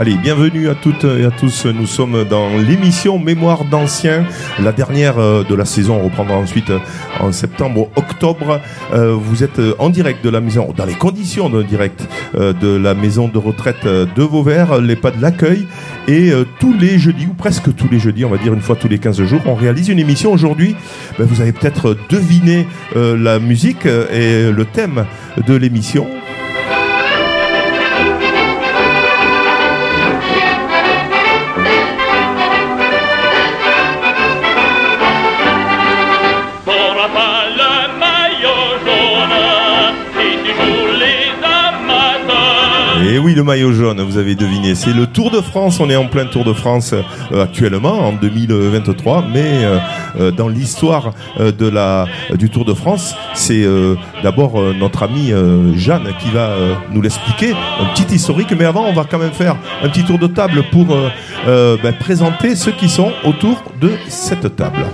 Allez, bienvenue à toutes et à tous. Nous sommes dans l'émission Mémoire d'anciens, la dernière euh, de la saison. On reprendra ensuite euh, en septembre, octobre. Euh, vous êtes en direct de la maison, dans les conditions de direct de la maison de retraite de Vauvert, les pas de l'accueil. Et tous les jeudis, ou presque tous les jeudis, on va dire une fois tous les 15 jours, on réalise une émission. Aujourd'hui, ben, vous avez peut-être deviné la musique et le thème de l'émission. Et oui, le maillot jaune, vous avez deviné. C'est le Tour de France. On est en plein Tour de France euh, actuellement, en 2023. Mais euh, euh, dans l'histoire de la, du Tour de France, c'est d'abord notre ami Jeanne qui va nous l'expliquer. Un petit historique. Mais avant, on va quand même faire un petit tour de table pour ben, présenter ceux qui sont autour de cette table.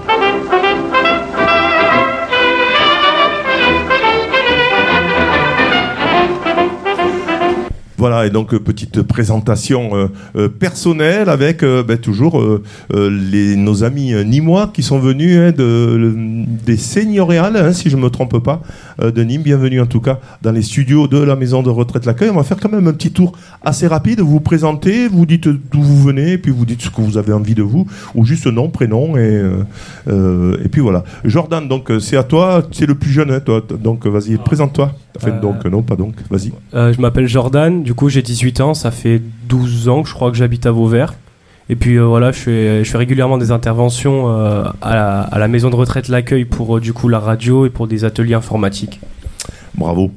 Voilà, et donc euh, petite présentation euh, euh, personnelle avec ben, toujours les, nos amis nîmois qui sont venus hein, de, des seigneuriales, hein, si je ne me trompe pas, de Nîmes. Bienvenue en tout cas dans les studios de la maison de retraite L'accueil. On va faire quand même un petit tour assez rapide. Vous vous présentez, vous dites d'où vous venez, puis vous dites ce que vous avez envie de vous, ou juste nom, prénom, et, et puis voilà. Jordan, donc c'est à toi, c'est le plus jeune, hein, toi, donc vas-y, présente-toi. Enfin, donc, non, pas donc, vas-y. je m'appelle Jordan, du coup, j'ai 18 ans, ça fait 12 ans que je crois que j'habite à Vauvert. Et puis euh, voilà, je fais, je fais régulièrement des interventions euh, à, la, maison de retraite L'accueil pour euh, du coup la radio et pour des ateliers informatiques. Bravo.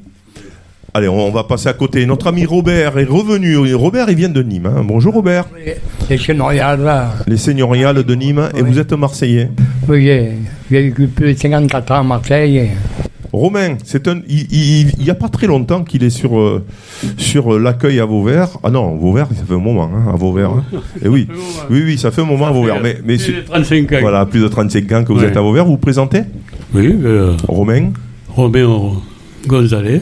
Allez, on, va passer à côté. Notre ami Robert est revenu. Robert, il vient de Nîmes. Hein. Bonjour Robert. Les seigneuriales. Les seigneuriales de Nîmes. Et vous êtes Marseillais Oui, j'ai vécu plus de 54 ans à Marseille. Romain, c'est un, il n'y a pas très longtemps qu'il est sur, euh, sur euh, l'accueil à Vauvert. Ah non, Vauvert, ça fait un moment hein, à Vauvert. Hein. Et oui, oui, oui, ça fait un moment à Vauvert. Mais, mais plus de 35 ans. Voilà, plus de 35 ans que vous êtes à Vauvert. Vous vous présentez? Oui. Euh, Romain? Romain Gonzalez,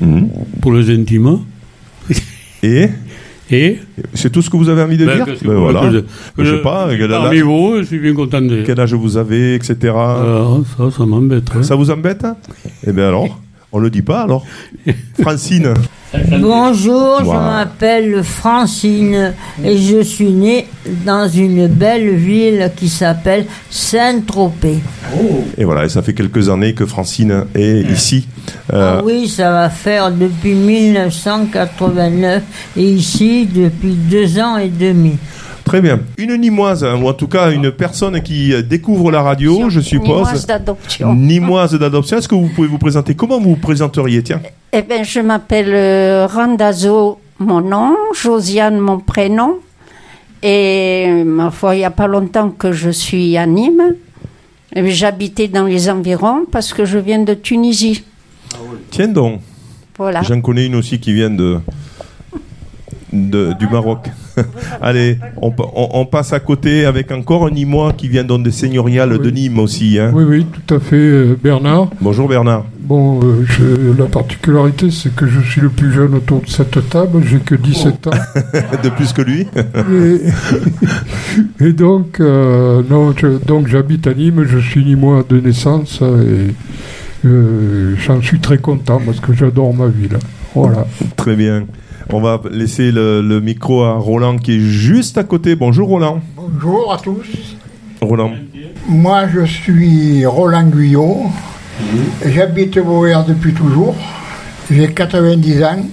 mhm. pour les intimes. Et? Et C'est tout ce que vous avez envie de ben, dire ben, voilà. je, sais pas. Parmi vous, je suis bien content de... Quel âge vous avez, etc. Euh, ça, ça m'embête. Hein. Ça vous embête Eh bien alors, on le dit pas alors. Francine. Bonjour, je m'appelle Francine et je suis née dans une belle ville qui s'appelle Saint-Tropez. Et voilà, et ça fait quelques années que Francine est ici. Euh, ah oui, ça va faire depuis 1989 et ici depuis deux ans et demi. Très bien. Une Nimoise, hein, ou en tout cas une personne qui découvre la radio, je suppose. Nimoise d'adoption. Nimoise d'adoption. Est-ce que vous pouvez vous présenter? Comment vous vous présenteriez? Tiens. Eh bien, je m'appelle euh, Randazo, mon nom, Josiane, mon prénom. Et ma foi, il n'y a pas longtemps que je suis à Nîmes. J'habitais dans les environs parce que je viens de Tunisie. Tiens donc. Voilà. J'en connais une aussi qui vient de, du Maroc. Allez, on, passe à côté avec encore un Nîmois qui vient dans des seigneuriales de Nîmes aussi. Hein. Oui, oui, tout à fait, euh, Bernard. Bonjour Bernard. Bon, euh, la particularité, c'est que je suis le plus jeune autour de cette table, j'ai que 17 ans. de plus que lui et, donc, euh, non, donc j'habite à Nîmes, je suis Nîmois de naissance et j'en suis très content parce que j'adore ma ville. Voilà. Très bien. On va laisser le, micro à Roland qui est juste à côté. Bonjour Roland. Bonjour à tous. Roland. Moi je suis Roland Guyot. J'habite Vauvert depuis toujours. J'ai 90 ans.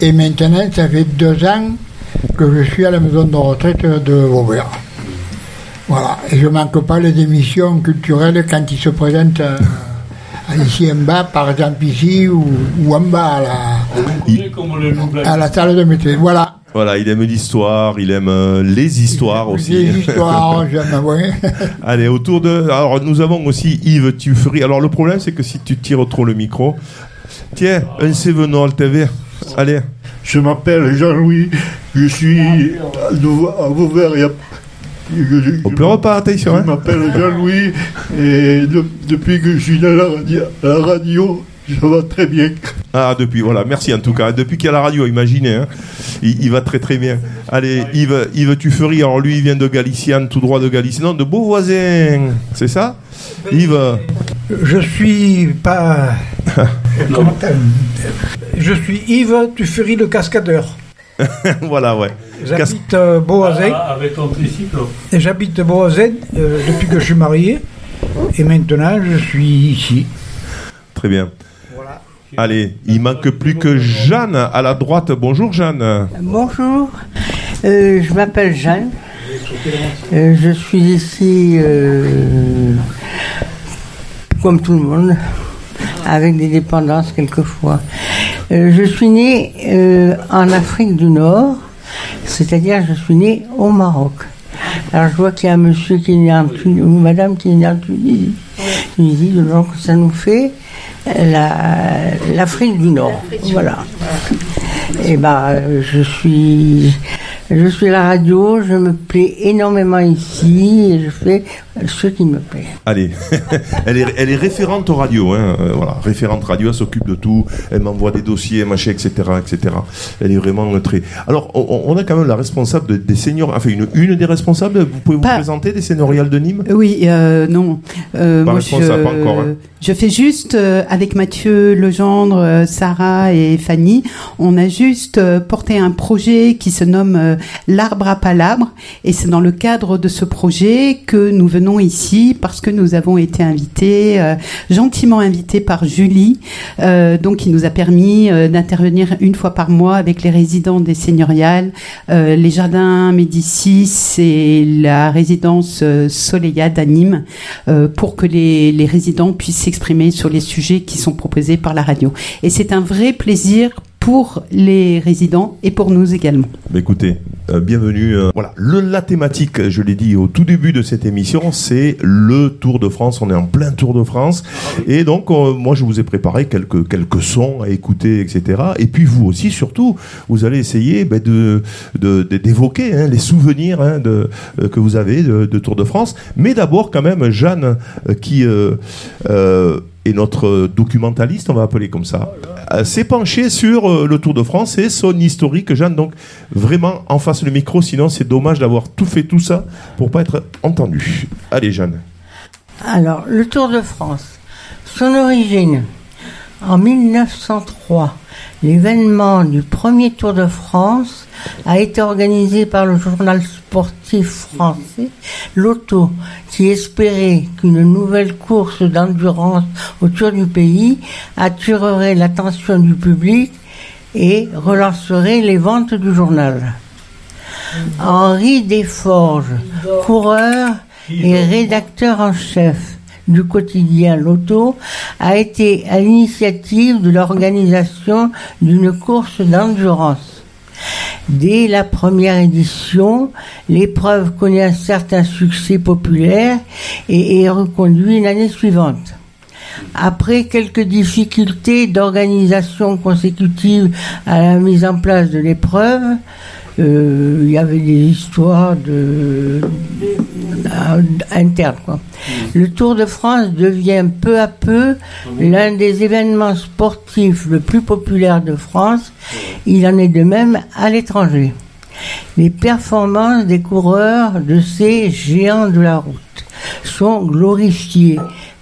Et maintenant ça fait deux ans que je suis à la maison de retraite de Vauvert. Voilà. Et je manque pas les émissions culturelles quand ils se présentent. Euh, ici en bas, par exemple ici, ou, en bas à la, à la salle de métier. Voilà. Voilà, il aime l'histoire, il aime euh, les histoires aussi. Les histoires, j'aime, oui. Allez, autour de. Alors, nous avons aussi Yves Tuffry. Alors, le problème, c'est que si tu tires trop le micro. Tiens, un Cévenol TV. Allez. Je m'appelle Jean-Louis, je suis à Vauvert, on pleure pas, attention. Je m'appelle Jean-Louis et depuis que je suis dans la radio, Ça va très bien. Ah, depuis, voilà, merci en tout cas. Depuis qu'il y a la radio, imaginez, hein. il, il va très très bien. Allez, Yves, Yves Tuffery, alors lui, il vient de Galiciane, tout droit de Galiciane, non, de Beauvoisin, c'est ça Yves Je suis pas. Comment Je suis Yves Tuffery le cascadeur. Voilà, ouais. J'habite euh. Ah, avec ton tricycle. Et J'habite euh, depuis que je suis marié. Et maintenant, je suis ici. Très bien. Allez, il manque plus que Jeanne à la droite. Bonjour Jeanne. Bonjour, Euh, je m'appelle Jeanne. Euh, je suis ici euh, comme tout le monde, avec des dépendances quelquefois. Euh, je suis née euh, en Afrique du Nord, c'est-à-dire je suis née au Maroc. Alors je vois qu'il y a un monsieur qui est né en Tunisie, ou madame qui est née en Tunisie. Tunisie, donc ça nous fait la- l'Afrique du Nord. Voilà. Et ben, euh, je suis, je suis à la radio, je me plais énormément ici et je fais ce qui me plaît. Allez, elle est, elle est référente aux radios, hein. euh, voilà, référente radio, elle s'occupe de tout, elle m'envoie des dossiers, machin, etc., etc. Elle est vraiment euh, très. Alors, on, on a quand même la responsable de- des seniors, enfin une, une des responsables. Vous pouvez vous Pas- présenter des senioriales de Nîmes? Oui, euh, non. Euh, Pas moi, responsable, je, pas encore, hein. je fais juste euh, avec Mathieu Legendre, euh, Sarah et Fanny, on a juste euh, porté un projet qui se nomme euh, l'arbre à palabre, et c'est dans le cadre de ce projet que nous venons ici parce que nous avons été invités, euh, gentiment invités par Julie, euh, donc qui nous a permis euh, d'intervenir une fois par mois avec les résidents des seigneuriales, les jardins Médicis et la résidence Soleilade à Nîmes, pour que les, les résidents puissent s'exprimer sur les sujets qui sont proposés par la radio. Et c'est un vrai plaisir pour les résidents et pour nous également. Bah, écoutez, euh, bienvenue. euh, voilà, la thématique, je l'ai dit au tout début de cette émission, c'est le Tour de France. On est en plein Tour de France. Et donc, euh, moi, je vous ai préparé quelques, quelques sons à écouter, etc. Et puis, vous aussi, surtout, vous allez essayer de- d'évoquer hein, les souvenirs hein, que vous avez de, Tour de France. Mais d'abord, quand même, Jeanne, qui est notre documentaliste, on va appeler comme ça, euh, s'est penchée sur euh, le Tour de France et son historique. Jeanne, donc, vraiment en face le micro, sinon c'est dommage d'avoir tout fait tout ça pour pas être entendu. Allez, Jeanne. Alors, le Tour de France, son origine, en 1903, l'événement du premier Tour de France a été organisé par le journal sportif français L'Auto, qui espérait qu'une nouvelle course d'endurance autour du pays attirerait l'attention du public et relancerait les ventes du journal. Henri Desforges, coureur et rédacteur en chef du quotidien L'Auto, a été à l'initiative de l'organisation d'une course d'endurance. Dès la première édition, l'épreuve connaît un certain succès populaire et est reconduite l'année suivante. Après quelques difficultés d'organisation consécutives à la mise en place de l'épreuve, il y avait des histoires de, euh, internes. Quoi. Le Tour de France devient peu à peu l'un des événements sportifs le plus populaire de France. Il en est de même à l'étranger. Les performances des coureurs de ces géants de la route sont glorifiées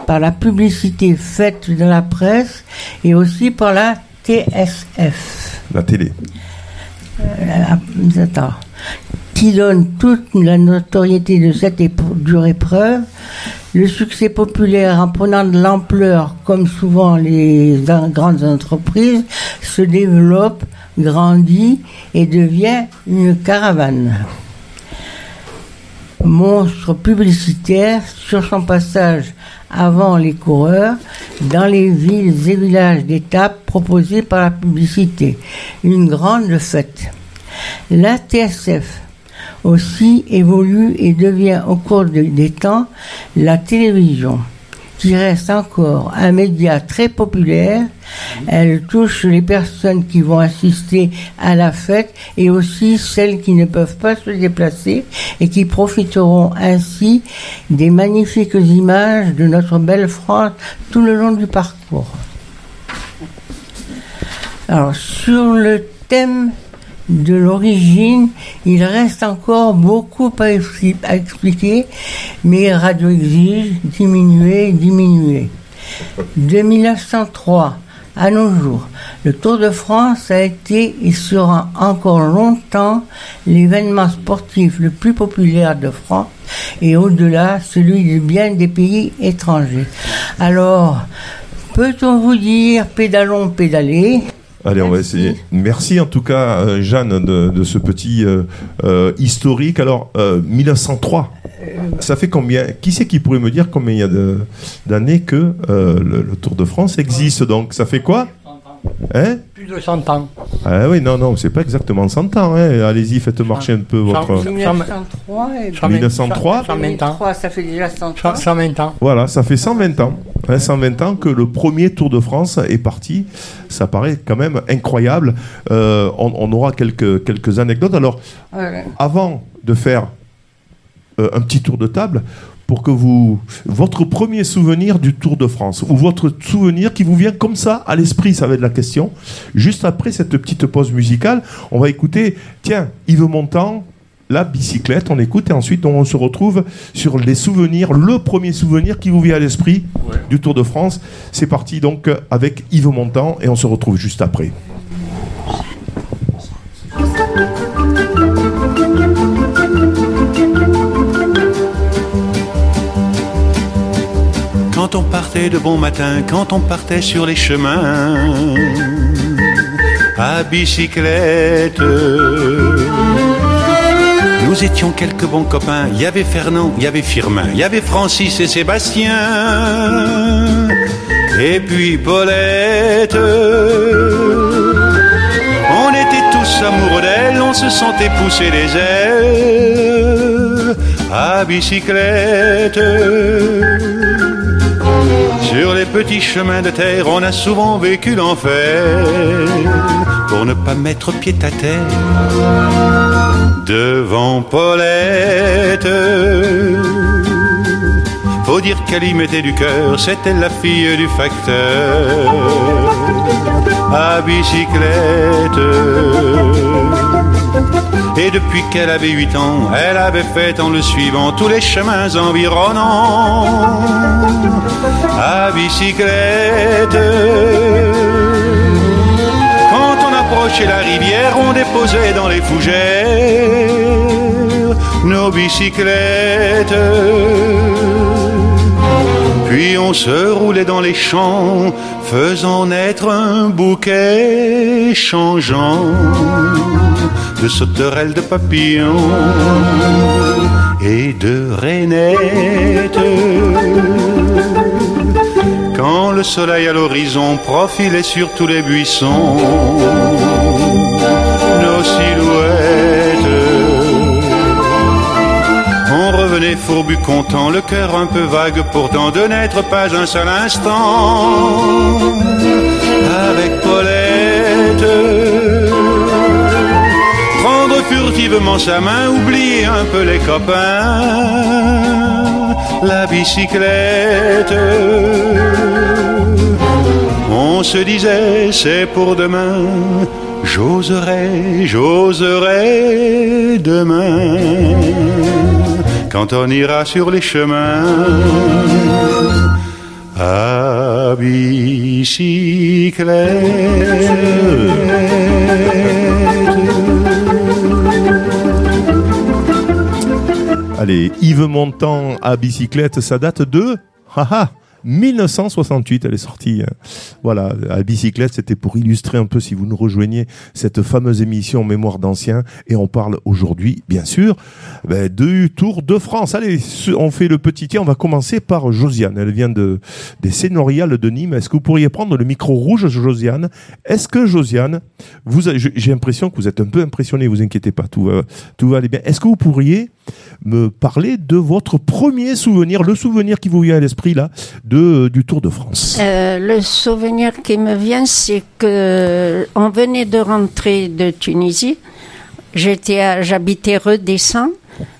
par la publicité faite dans la presse et aussi par la TSF. La télé. Euh, qui donne toute la notoriété de cette dure épreuve, le succès populaire en prenant de l'ampleur, comme souvent les grandes entreprises, se développe, grandit et devient une caravane. Monstre publicitaire sur son passage avant les coureurs dans les villes et villages d'étape proposés par la publicité. Une grande fête. La TSF aussi évolue et devient au cours de- des temps la télévision, qui reste encore un média très populaire. Elle touche les personnes qui vont assister à la fête et aussi celles qui ne peuvent pas se déplacer et qui profiteront ainsi des magnifiques images de notre belle France tout le long du parcours. Alors, sur le thème de l'origine, il reste encore beaucoup à, expli- à expliquer, mais Radio exige diminuer, diminuer. De 1903 à nos jours, le Tour de France a été et sera encore longtemps l'événement sportif le plus populaire de France et au-delà celui de bien des pays étrangers. Alors, peut-on vous dire pédalons, pédaler Allez, on va essayer. Merci en tout cas, euh, Jeanne, de, ce petit euh, euh, historique. Alors, euh, 1903, ça fait combien Qui c'est qui pourrait me dire combien il y a de- d'années que euh, le, le Tour de France existe Donc, ça fait quoi Hein Plus de 100 ans. Ah oui, non, non, c'est pas exactement 100 ans. Hein. Allez-y, faites marcher un peu votre... 1903 et 1903 2003, ça fait déjà 100 ans. 120 ans. Voilà, ça fait 120 ans. Hein, 120 ans que le premier Tour de France est parti. Ça paraît quand même incroyable. Euh, on, on aura quelques, quelques anecdotes. Alors, Voilà. avant de faire euh, un petit tour de table, pour que vous. Votre premier souvenir du Tour de France, ou votre souvenir qui vous vient comme ça à l'esprit, ça va être la question. Juste après cette petite pause musicale, on va écouter, tiens, Yves Montand, la bicyclette, on écoute et ensuite on se retrouve sur les souvenirs, le premier souvenir qui vous vient à l'esprit du Tour de France. C'est parti donc avec Yves Montand et on se retrouve juste après. De bon matin, quand on partait sur les chemins, à bicyclette. Nous étions quelques bons copains. Il y avait Fernand, il y avait Firmin, il y avait Francis et Sébastien. Et puis Paulette. On était tous amoureux d'elle, on se sentait pousser les ailes à bicyclette. Sur les petits chemins de terre, on a souvent vécu l'enfer pour ne pas mettre pied à terre devant Paulette. Faut dire qu'elle y mettait du cœur, c'était la fille du facteur à bicyclette. Et depuis qu'elle avait huit ans, elle avait fait en le suivant tous les chemins environnants à bicyclette. Quand on approchait la rivière, on déposait dans les fougères nos bicyclettes. Puis on se roulait dans les champs, faisant naître un bouquet changeant de sauterelles, de papillons et de rainettes. Quand le soleil à l'horizon profilait sur tous les buissons, Revenait fourbu content, le cœur un peu vague pourtant de n'être pas un seul instant avec Paulette. Prendre furtivement sa main, oublier un peu les copains, la bicyclette. On se disait c'est pour demain, j'oserai, j'oserai demain quand on ira sur les chemins à bicyclette. Allez, Yves Montand à bicyclette, ça date de haha, 1968, elle est sortie. hein. Voilà, à bicyclette, c'était pour illustrer un peu, si vous nous rejoignez, cette fameuse émission Mémoire d'anciens. Et on parle aujourd'hui, bien sûr, ben, du Tour de France. Allez, on fait le petit tiers. On va commencer par Josiane. Elle vient de, des Sénoriales de Nîmes. Est-ce que vous pourriez prendre le micro rouge, Josiane? Est-ce que, Josiane, vous, j'ai l'impression que vous êtes un peu impressionné, vous inquiétez pas, tout va, tout va aller bien. Est-ce que vous pourriez me parler de votre premier souvenir, le souvenir qui vous vient à l'esprit, là, du Tour de France Euh, le souvenir qui me vient, c'est que on venait de rentrer de Tunisie. J'étais, à- j'habitais Redescend.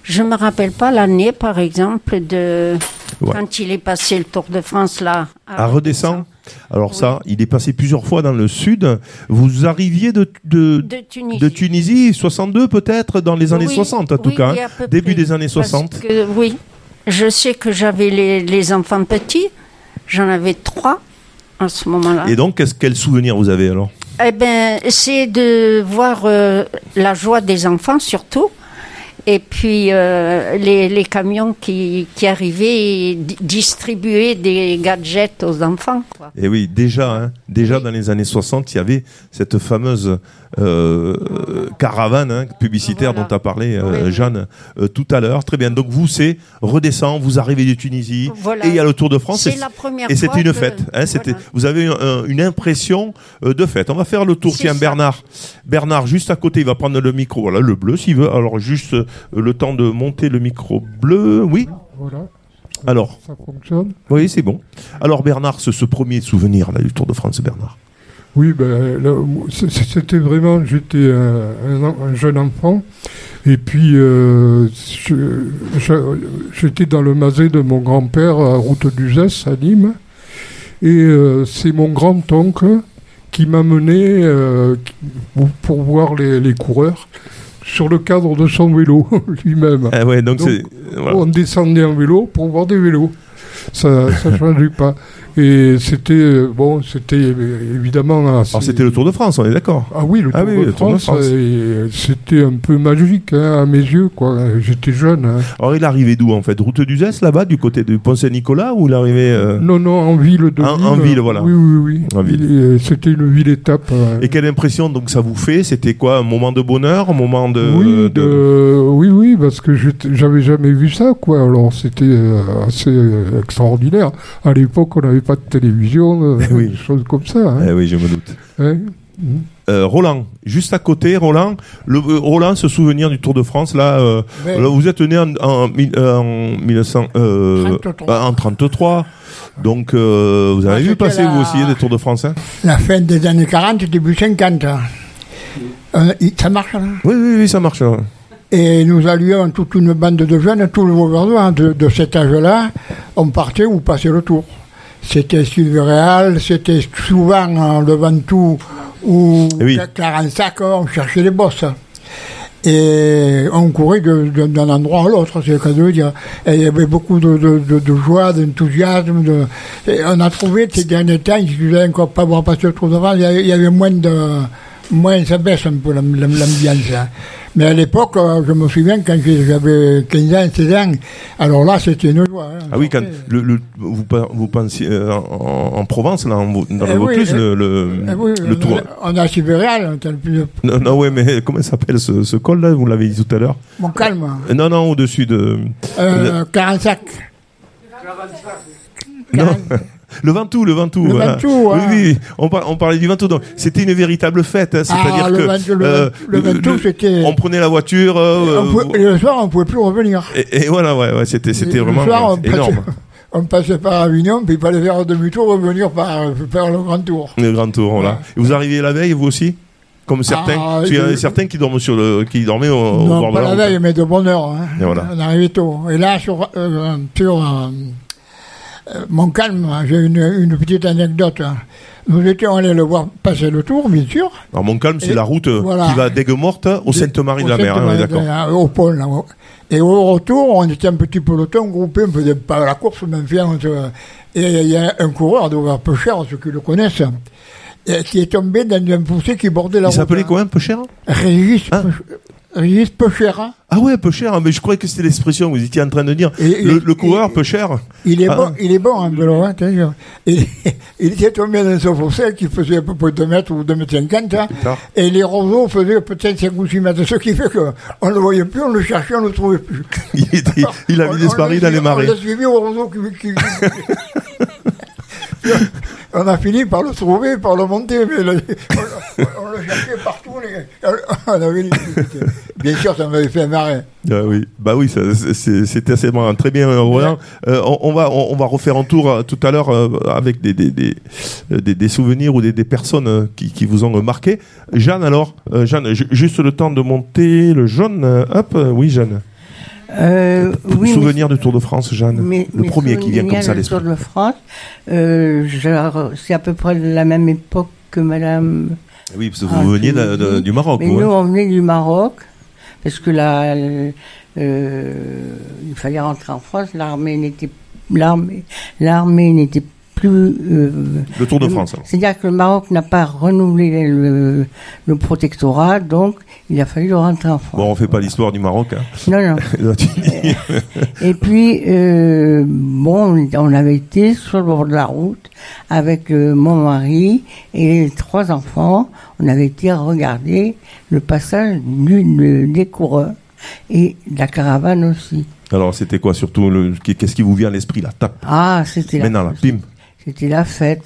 Je me rappelle pas l'année, par exemple, de Ouais. quand il est passé le Tour de France là. À Redescend Alors ça, il est passé plusieurs fois dans le sud. Vous arriviez de, de, De Tunisie. de Tunisie, 62 peut-être, dans les années Oui, 60 en tout cas, hein. à début près. des années Parce 60. que, oui, je sais que j'avais les, les enfants petits. J'en avais trois à ce moment-là. Et donc, qu'est-ce quel souvenir vous avez alors? Eh ben, c'est de voir euh, la joie des enfants surtout. Et puis euh, les, les camions qui, qui arrivaient distribuaient des gadgets aux enfants. Quoi. Et oui, déjà, hein, déjà dans les années 60, il y avait cette fameuse euh, caravane hein, publicitaire dont a parlé euh, Jeanne euh, tout à l'heure. Très bien. Donc vous, c'est redescend, vous arrivez de Tunisie Voilà. et il y a le Tour de France. C'est et- la première Et c'était une fête. Hein, voilà. Vous avez un- un- une impression euh, de fête. On va faire le tour. Tiens, ça. Bernard. Bernard, juste à côté, il va prendre le micro. Voilà, le bleu s'il veut. Alors juste euh, le temps de monter le micro bleu. Oui. Voilà. Alors. Ça fonctionne. Oui, c'est bon. Alors Bernard, ce, ce premier souvenir là, du Tour de France, Bernard. Oui, ben, c'était vraiment, j'étais un, jeune enfant, et puis euh, j'étais dans le masé de mon grand-père à Route d'Uzès, à Nîmes, et euh, c'est mon grand-oncle qui m'a mené euh, pour, pour voir les, les coureurs sur le cadre de son vélo lui-même. Ah ouais, donc voilà. On descendait en vélo pour voir des vélos. Ça ne changeait pas. Et c'était, euh, bon, c'était euh, évidemment. assez- Alors c'était le Tour de France, on est d'accord. Ah oui, le Tour, Ah oui, de, Tour de France, euh, c'était un peu magique hein, à mes yeux, quoi. J'étais jeune. hein. Alors il arrivait d'où en fait? Route d'Uzès là-bas, du côté de Pont-Saint-Nicolas ou il arrivait euh, Non, non, en ville de En- Nîmes. en ville, voilà. Oui, oui, oui. Ville. C'était une ville-étape. euh, Et quelle impression donc ça vous fait? C'était quoi Un moment de bonheur Un moment de. oui, de- de- oui, oui, parce que j'avais jamais vu ça, quoi. Alors c'était assez extraordinaire. À l'époque, on n'avait pas de télévision, euh, Eh oui. des choses comme ça. hein. Eh oui, je me doute. Hein? Euh, Roland, juste à côté, Roland, le, euh, Roland, ce souvenir du Tour de France, là, euh, vous êtes né en, en, mille- euh, en 1900, euh, 33. euh, en 33, donc euh, vous avez Ah, vu passer la- vous aussi des Tours de France, hein? La fin des années 40, début 50. Euh, il- ça marche, là? Oui, oui, oui, ça marche. Et nous allions toute une bande de jeunes, tout le gouvernement de, de cet âge-là, on partait ou passait le tour. C'était Sylvéréal, c'était souvent le Ventoux ou Eh oui. Clarensac, on cherchait les bosses. Et on courait d'un endroit à l'autre, c'est le cas de le dire. Et il y avait beaucoup de, de, de- de joie, d'enthousiasme. On a trouvé ces derniers temps, si n'avez encore pas voir passer le y avait, il y avait moins de. Moins, ça baisse un peu l'am- l'am- l'ambiance. hein. Mais à l'époque, euh, je me souviens quand j'avais 15 ans, 16 ans, alors là, c'était une joie. hein. Ah oui, quand le, le- vous, vous pensiez euh, en, en Provence, là, en- dans Eh le oui, Vaucluse, eh- le, le, Eh oui, le Tour. On a Sibérial, on était le plus. Non, non, mais comment s'appelle ce, ce col là Vous l'avez dit tout à l'heure? Mon calme. Euh, Non, non, au-dessus de. Euh, 45. Non. Le Ventoux, le Ventoux. Le voilà. Ventoux, Oui, hein. oui, on, par- on parlait du Ventoux. Donc, c'était une véritable fête. hein, C'est-à-dire Ah, le que Ventoux, euh, le Ventoux, c'était- on prenait la voiture. euh, On pouvait- et le soir, on ne pouvait plus revenir. et, et voilà, ouais, ouais, c'était, c'était vraiment soir, euh, on passait- énorme. On passait par Avignon, puis il fallait faire un demi-tour, revenir par, faire le grand tour. Le grand tour, voilà. Et vous arrivez la veille, vous aussi? Comme certains. Ah, qu'il y en a certains qui dorment sur le, qui dormaient au, au bord Non, de pas la veille, mais de bonne heure. hein. Et voilà. On arrivait tôt. Et là, sur, euh, sur euh, euh, mon calme, j'ai une, une petite anecdote. hein. Nous étions allés le voir passer le tour, bien sûr. Alors, Montcalm, c'est la route euh, voilà. qui va d'Aigues-Mortes au Sainte-Marie de la Au Mer, hein, d'accord. Au pont, là. Et au retour, on était un petit peloton groupé, on faisait pas la course, mais enfin, et il y a un coureur de peu cher, ceux qui le connaissent, qui est tombé dans un fossé qui bordait la Il route. s'appelait quoi, un peu cher Régis, Peu- Régis Peuchère. hein. Ah ouais, peu cher, mais je croyais que c'était l'expression que vous étiez en train de dire. Et- le, et- le coureur, peu cher. Il est Ah. bon, il est bon en vélo, hein. Il, il était tombé dans ce fossé qui faisait à peu près 2 mètres ou 2 mètres 50, hein, et les roseaux faisaient peut-être 5 ou 6 mètres, ce qui fait qu'on ne le voyait plus, on le cherchait, on ne le trouvait plus. Il, était- il avait disparu dans les marais. On l'a suivi au roseau qui... qui- on a fini par le trouver, par le monter, mais le- on, on le cherchait partout. On avait les- Bien sûr, ça m'avait fait marrer. Ah oui, bah oui, c'était assez marrant. Très bien, euh, Roland. Euh, on, on va, on, on va refaire un tour euh, tout à l'heure euh, avec des, des, des, des- des souvenirs ou des, des personnes euh, qui, qui vous ont marqué. Jeanne, alors, euh, Jeanne, ju- juste le temps de monter le jaune. hop, oui, Jeanne. Euh, oui, Souvenir du Tour de France, Jeanne Le mes premier qui vient comme ça à l'esprit. Tour de France, euh, je- c'est à peu près de la même époque que Madame. Oui, parce que Ah, vous veniez de- de- dis. du Maroc, Mais nous, hein. on venait du Maroc, parce que là, euh, il fallait rentrer en France. L'armée n'était l'armée l'armée n'était plus euh, Le Tour de France, alors. C'est-à-dire que le Maroc n'a pas renouvelé le, le protectorat, donc il a fallu rentrer en France. Bon, on fait pas l'histoire du Maroc. Hein. Non, non. La. Et puis, euh, bon, on avait été sur le bord de la route avec euh, mon mari et les trois enfants. On avait été regarder le passage d'une des coureurs et de la caravane aussi. Alors, c'était quoi surtout le- Qu'est-ce qui vous vient à l'esprit là Tape? Ah, c'était la, Maintenant, là, bim. C'était la fête.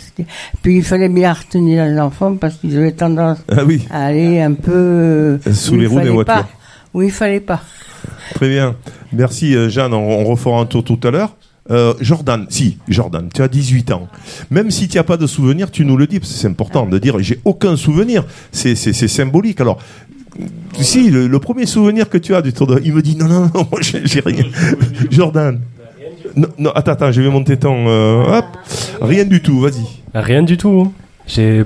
Puis il fallait bien retenir les enfants parce qu'ils avaient tendance Ah oui. à aller un peu euh, Sous les il roues des fallait voitures. pas. Où il fallait pas. Très bien. Merci, euh, Jeanne. On, on refera un tour tout à l'heure. Euh, Jordan, si, Jordan, tu as 18 ans. Même si tu n'as pas de souvenir, tu nous le dis, parce que c'est important de dire j'ai aucun souvenir. C'est symbolique. Alors, si, le, le premier souvenir que tu as du tour de. Il me dit non, non, non, moi j'ai j'ai rien. Jordan. Non, non, attends, attends, je vais monter ton. euh, hop. Rien du tout, vas-y. Rien du tout. J'ai.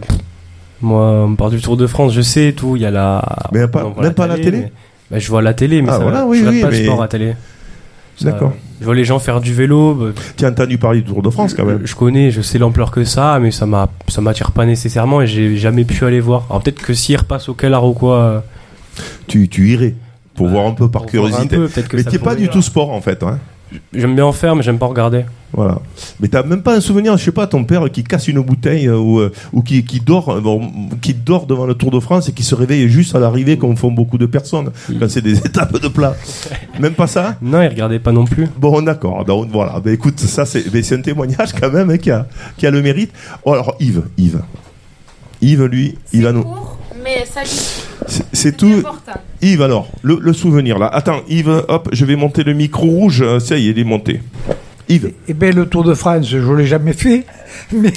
Moi, on part du Tour de France, je sais tout. Il y a la. Mais pas- on voit même pas à la télé mais- Bah, Je vois la télé, mais Ah, ça, voilà, oui, je regarde oui, pas le mais- sport à télé. D'accord. Je vois les gens faire du vélo. bah, Tu as entendu parler du Tour de France quand même. Je connais, je sais l'ampleur que ça, mais ça m'a, ça m'attire pas nécessairement et j'ai jamais pu aller voir. Alors peut-être que s'il repasse au Calard ou quoi. euh, Tu, tu irais pour voir un peu par curiosité. peu, mais n'es pas du tout sport en fait. Hein. J'aime bien en faire, mais j'aime pas regarder. Voilà. Mais t'as même pas un souvenir, je sais pas, ton père qui casse une bouteille euh, ou, euh, ou qui, qui dort, euh, bon, qui dort devant le Tour de France et qui se réveille juste à l'arrivée, comme font beaucoup de personnes quand c'est des étapes de plat. même pas ça? Non, il regardait pas non plus. Bon, d'accord. Donc voilà. Ben écoute, ça c'est, c'est un témoignage quand même hein, qui, a, qui a le mérite. Oh, alors Yves, Yves, Yves, lui, il va nous. Mais ça lui C'est, tout. important. Yves, alors, le, le souvenir là. Attends, Yves, hop, je vais monter le micro rouge. Euh, Ça y est, il est monté. Yves. Eh bien, le Tour de France, je ne l'ai jamais fait, mais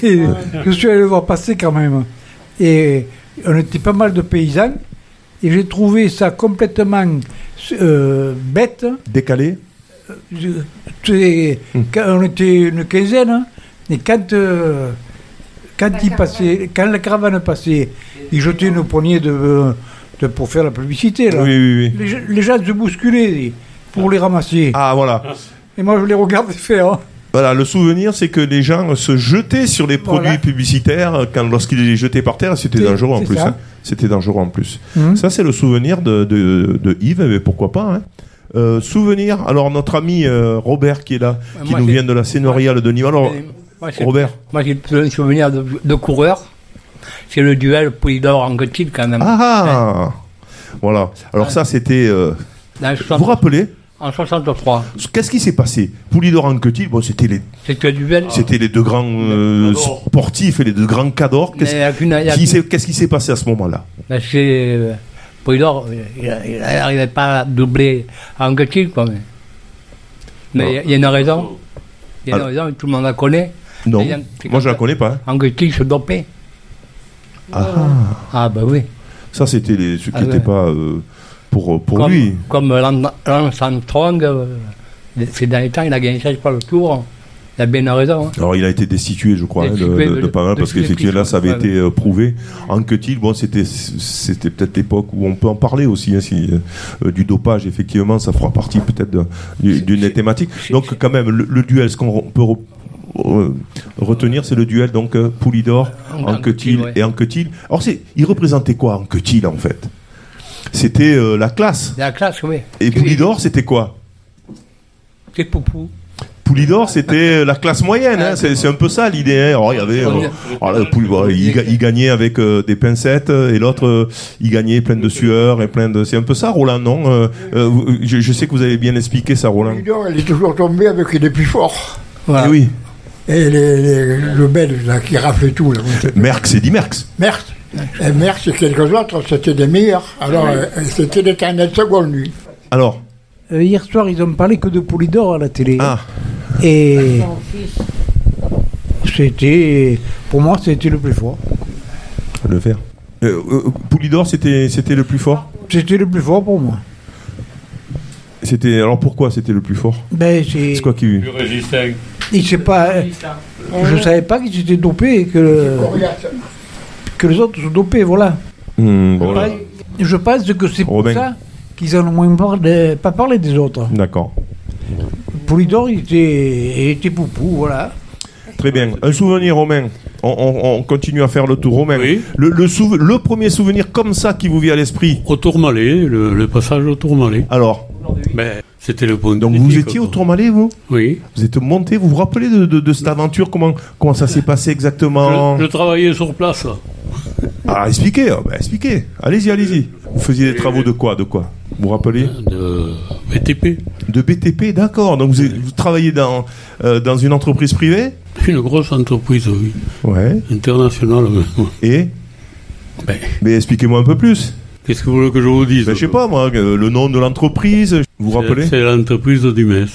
je suis allé le voir passer quand même. Et on était pas mal de paysans, et j'ai trouvé ça complètement euh, bête. Décalé Je- c'est- quand on était une quinzaine, hein, et quand, euh, quand, il passait, quand la caravane passait, ils jetaient une poignée de, de- pour faire la publicité. Là. Oui, oui, oui. Les, gens- les gens se bousculaient pour les ramasser. Ah, voilà. Et moi, je les regardais faire. Voilà, le souvenir, c'est que les gens se jetaient sur les produits Voilà. publicitaires quand lorsqu'ils les jetaient par terre, c'était dangereux en plus. hein. C'était dangereux en plus. Mhm. Ça, c'est le souvenir de, de, de Yves, mais pourquoi pas. hein. Euh, souvenir, alors notre ami euh, Robert qui est là, qui nous vient de la Sénoriale de Nîmes. Alors, Moi, Robert. Moi, j'ai un souvenir de, de coureur. C'est le duel en quand même. Ah Voilà. Alors ça, c'était... euh, Vous vous 60 rappelez En 63. Qu'est-ce qui s'est passé Poulidor Anquetil, bon, c'était les, C'était c'était les deux grands euh, sportifs et les deux grands cadors. Qu'est-ce qui s'est- passé à ce moment-là Ben, c'est. euh, Polydor, il n'arrivait pas à doubler en quoi. Mais mais il y y, a une raison. Il y a une Alors- raison, tout le monde la connaît. Non, moi je la connais pas. hein. Anquetil se dopait. Ah, Ah, bah oui. ça c'était les, ceux qui Ah n'étaient ouais. pas euh, pour, pour comme, lui. Comme Lance Armstrong, euh, ces derniers temps, il a gagné 16 fois le tour. Il a bien raison. hein. Alors il a été destitué, je crois, hein, de, Destitué de- de- de pas mal, parce qu'effectivement là, ça avait été euh, prouvé. Anquetil, bon, c'était c'était peut-être l'époque où on peut en parler aussi, hein, si, euh, du dopage. Effectivement, ça fera partie peut-être d'une thématique. Donc quand même, le, le duel, ce qu'on peut retenir, c'est le duel donc euh, Poulidor, Anquetil, ouais. et Anquetil. Alors c'est, il représentait quoi Anquetil en fait? C'était euh, la classe. La classe, oui. Et Poulidor, c'était quoi? C'est Poupou. Poulidor, c'était la classe moyenne, hein, c'est un peu ça l'idée. hein. Alors, il y avait, euh, alors, il, ga- il gagnait avec euh, des pincettes euh, et l'autre, euh, il gagnait plein de sueur et plein de. C'est un peu ça, Roland, non? Euh, euh, je, je sais que vous avez bien expliqué ça, Roland. Polydor, il est toujours tombé avec les plus forts. Eh oui, Et les, les- le belge là, qui rafle tout. Là. Merckx, c'est dit Merckx. Merckx. Et Merckx et quelques autres, c'était des meilleurs. Alors, euh, c'était l'éternel second, lui. Alors Euh, hier soir, ils ont parlé que de Polydor à la télé. Ah. Et c'était, pour moi, c'était le plus fort. Le faire. Euh, euh, Poulidor, c'était c'était le plus fort? C'était le plus fort pour moi. C'était alors pourquoi c'était le plus fort? Ben, c'est. C'est quoi qui Plus résistant. Il sait pas. euh, Je savais pas qu'ils étaient dopés et que, que les autres sont dopés, voilà. Hmm, Je pense- Je pense que c'est pour Robin. ça qu'ils en ont moins parlé, pas parlé des autres. D'accord. Polydor, il était, il était poupou, voilà. Très bien. Un souvenir romain. On, on- on continue à faire le tour romain. Le, le, souve- le premier souvenir comme ça qui vous vient à l'esprit? Au Tourmalet, le, le passage au Tourmalet. Alors? Ben, C'était le point Donc vous étiez au Tourmalet, vous? Oui. Vous êtes monté, vous vous rappelez de, de- de cette aventure? Comment, comment ça s'est passé exactement? Je, je travaillais sur place. Ah, expliquez, ah, bah, expliquez. Allez-y, allez-y. Vous faisiez des travaux de quoi De quoi? Vous vous rappelez? De BTP. De BTP, d'accord. Donc vous, vous travaillez dans, euh, dans une entreprise privée? Une grosse entreprise, oui. Ouais. Internationale. Et? Ben. Mais expliquez-moi un peu plus. Qu'est-ce que vous voulez que je vous dise Ben, je sais pas, moi, euh, le nom de l'entreprise, vous vous rappelez C'est l'entreprise du MES.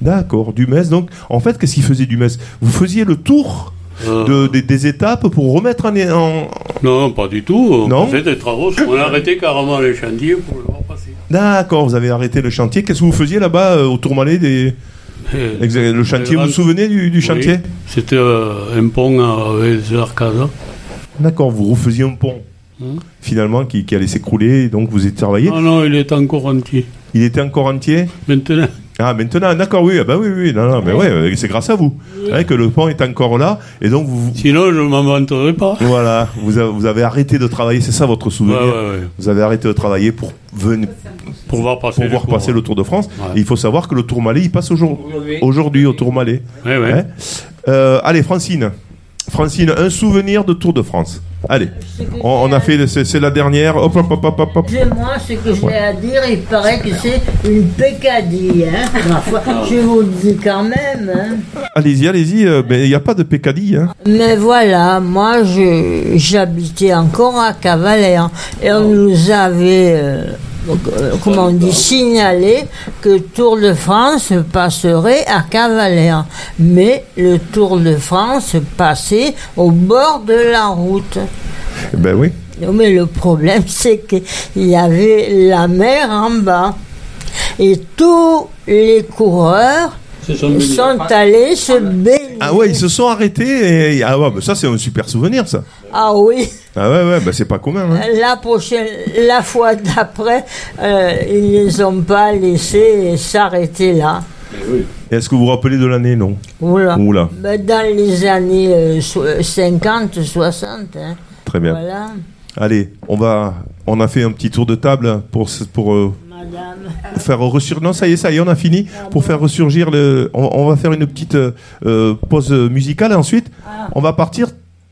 D'accord, du MES. Donc, en fait, qu'est-ce qu'il faisait du MES Vous faisiez le tour de, des, des étapes pour remettre en... en- Non, pas du tout. On Non faisait des travaux. On a arrêté carrément les chantiers pour le voir passer. D'accord, vous avez arrêté le chantier. Qu'est-ce que vous faisiez là-bas euh, au Tourmalet des... Euh, Le chantier, vous vous souvenez du, du Oui, chantier? C'était euh, un pont avec des arcades. D'accord, vous refaisiez un pont, Hein finalement, qui, qui allait s'écrouler, donc vous êtes travaillé. Non, non, il est encore entier. Il était encore entier Maintenant. Ah, maintenant, d'accord, oui, ah bah oui, oui, non, non, mais ouais, euh, c'est grâce à vous hein, que le pont est encore là, et donc vous... Sinon, je ne m'en vanterais pas. Voilà, vous avez, vous avez arrêté de travailler, c'est ça votre souvenir Ouais, ouais, ouais. Vous avez arrêté de travailler pour venir... Pour voir passer, pour les voir cours, passer ouais. le Tour de France. Ouais. Et il faut savoir que le Tour Malais, il passe aujourd'hui, aujourd'hui au Tour Malais. Ouais, ouais. Hein Euh, allez, Francine. Francine, un souvenir de Tour de France. Allez, on, on a fait, le- c'est la dernière. Hop, hop, hop, hop, hop. Moi, ce que j'ai à dire, il paraît que c'est une pécadille. Hein Ma foi, je vous le dis quand même. Hein. Allez-y, allez-y. euh, mais il n'y a pas de pécadille. Hein. Mais voilà, moi, j'habitais encore à Cavalère. Et on nous avait, euh, comment on dit, signalé que Tour de France passerait à Cavalère. Mais le Tour de France passait au bord de la route. Ben oui. Mais le problème, c'est qu'il y avait la mer en bas. Et tous les coureurs sont allés se baigner. Ah ouais, ils se sont arrêtés. Et... Ah ouais, bah ça c'est un super souvenir, ça. Ah oui. Ah ouais, ouais, bah c'est pas commun. Hein. La prochaine, la fois d'après, euh, ils les ont pas laissés s'arrêter là. Est-ce que vous vous rappelez de l'année, non? Oula. Oula. Ben, dans les années euh, so- 50, 60. hein. Très bien. Voilà. Allez, on va, on a fait un petit tour de table pour pour euh, faire ressurgir. Non, ça y est, ça y est, on a fini. Pour faire ressurgir le, on, on va faire une petite euh, euh, pause musicale. Et ensuite, on va partir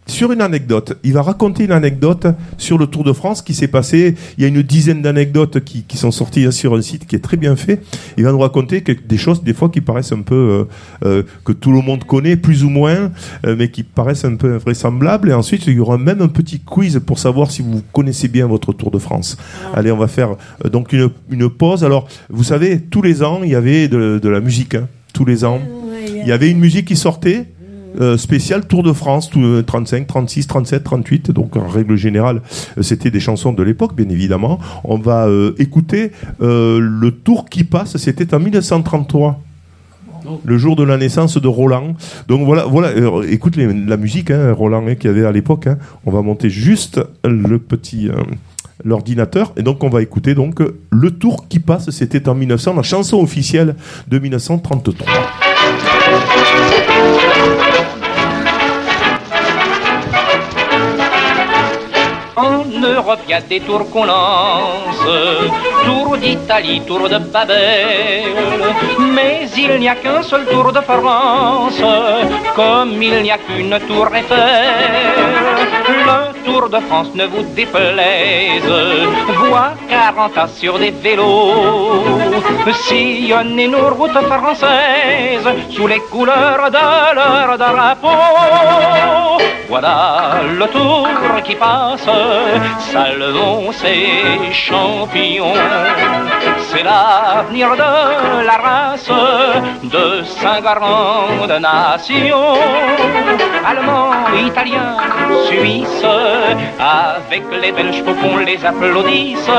sur une anecdote. Il va raconter une anecdote sur le Tour de France qui s'est passé. Il y a une dizaine d'anecdotes qui, qui sont sorties sur un site qui est très bien fait. Il va nous raconter que- des choses, des fois, qui paraissent un peu euh, euh, que tout le monde connaît, plus ou moins, euh, mais qui paraissent un peu invraisemblables. Et ensuite, il y aura même un petit quiz pour savoir si vous connaissez bien votre Tour de France. Allez, on va faire euh, donc une, une pause. Alors, vous savez, tous les ans, il y avait de, de la musique. hein. tous les ans, il y avait une musique qui sortait. Euh, spéciale Tour de France, tout, euh, 35, 36, 37, 38. Donc en règle générale, euh, c'était des chansons de l'époque, bien évidemment. On va euh, écouter le Tour qui passe. C'était en 1933 le jour de la naissance de Roland. Donc voilà, voilà. écoute la musique, hein, Roland, hein, qu'il y avait à l'époque. hein. On va monter juste le petit l'ordinateur et donc on va écouter donc le tour qui passe. C'était en 1900, la chanson officielle de 1933. En Europe, y a des tours qu'on lance. Tour d'Italie, tour de Babel. Mais il n'y a qu'un seul tour de France. Comme il n'y a qu'une tour Eiffel. De France ne vous déplaise. Voir 40 ans sur des vélos. Sillonner nos routes françaises. Sous les couleurs de leur drapeau. Voilà le tour qui passe, salvons ces champions. C'est l'avenir de la race de cinq grandes nations. Allemands, Italiens, Suisses, avec les Belges, qu'on les applaudisse.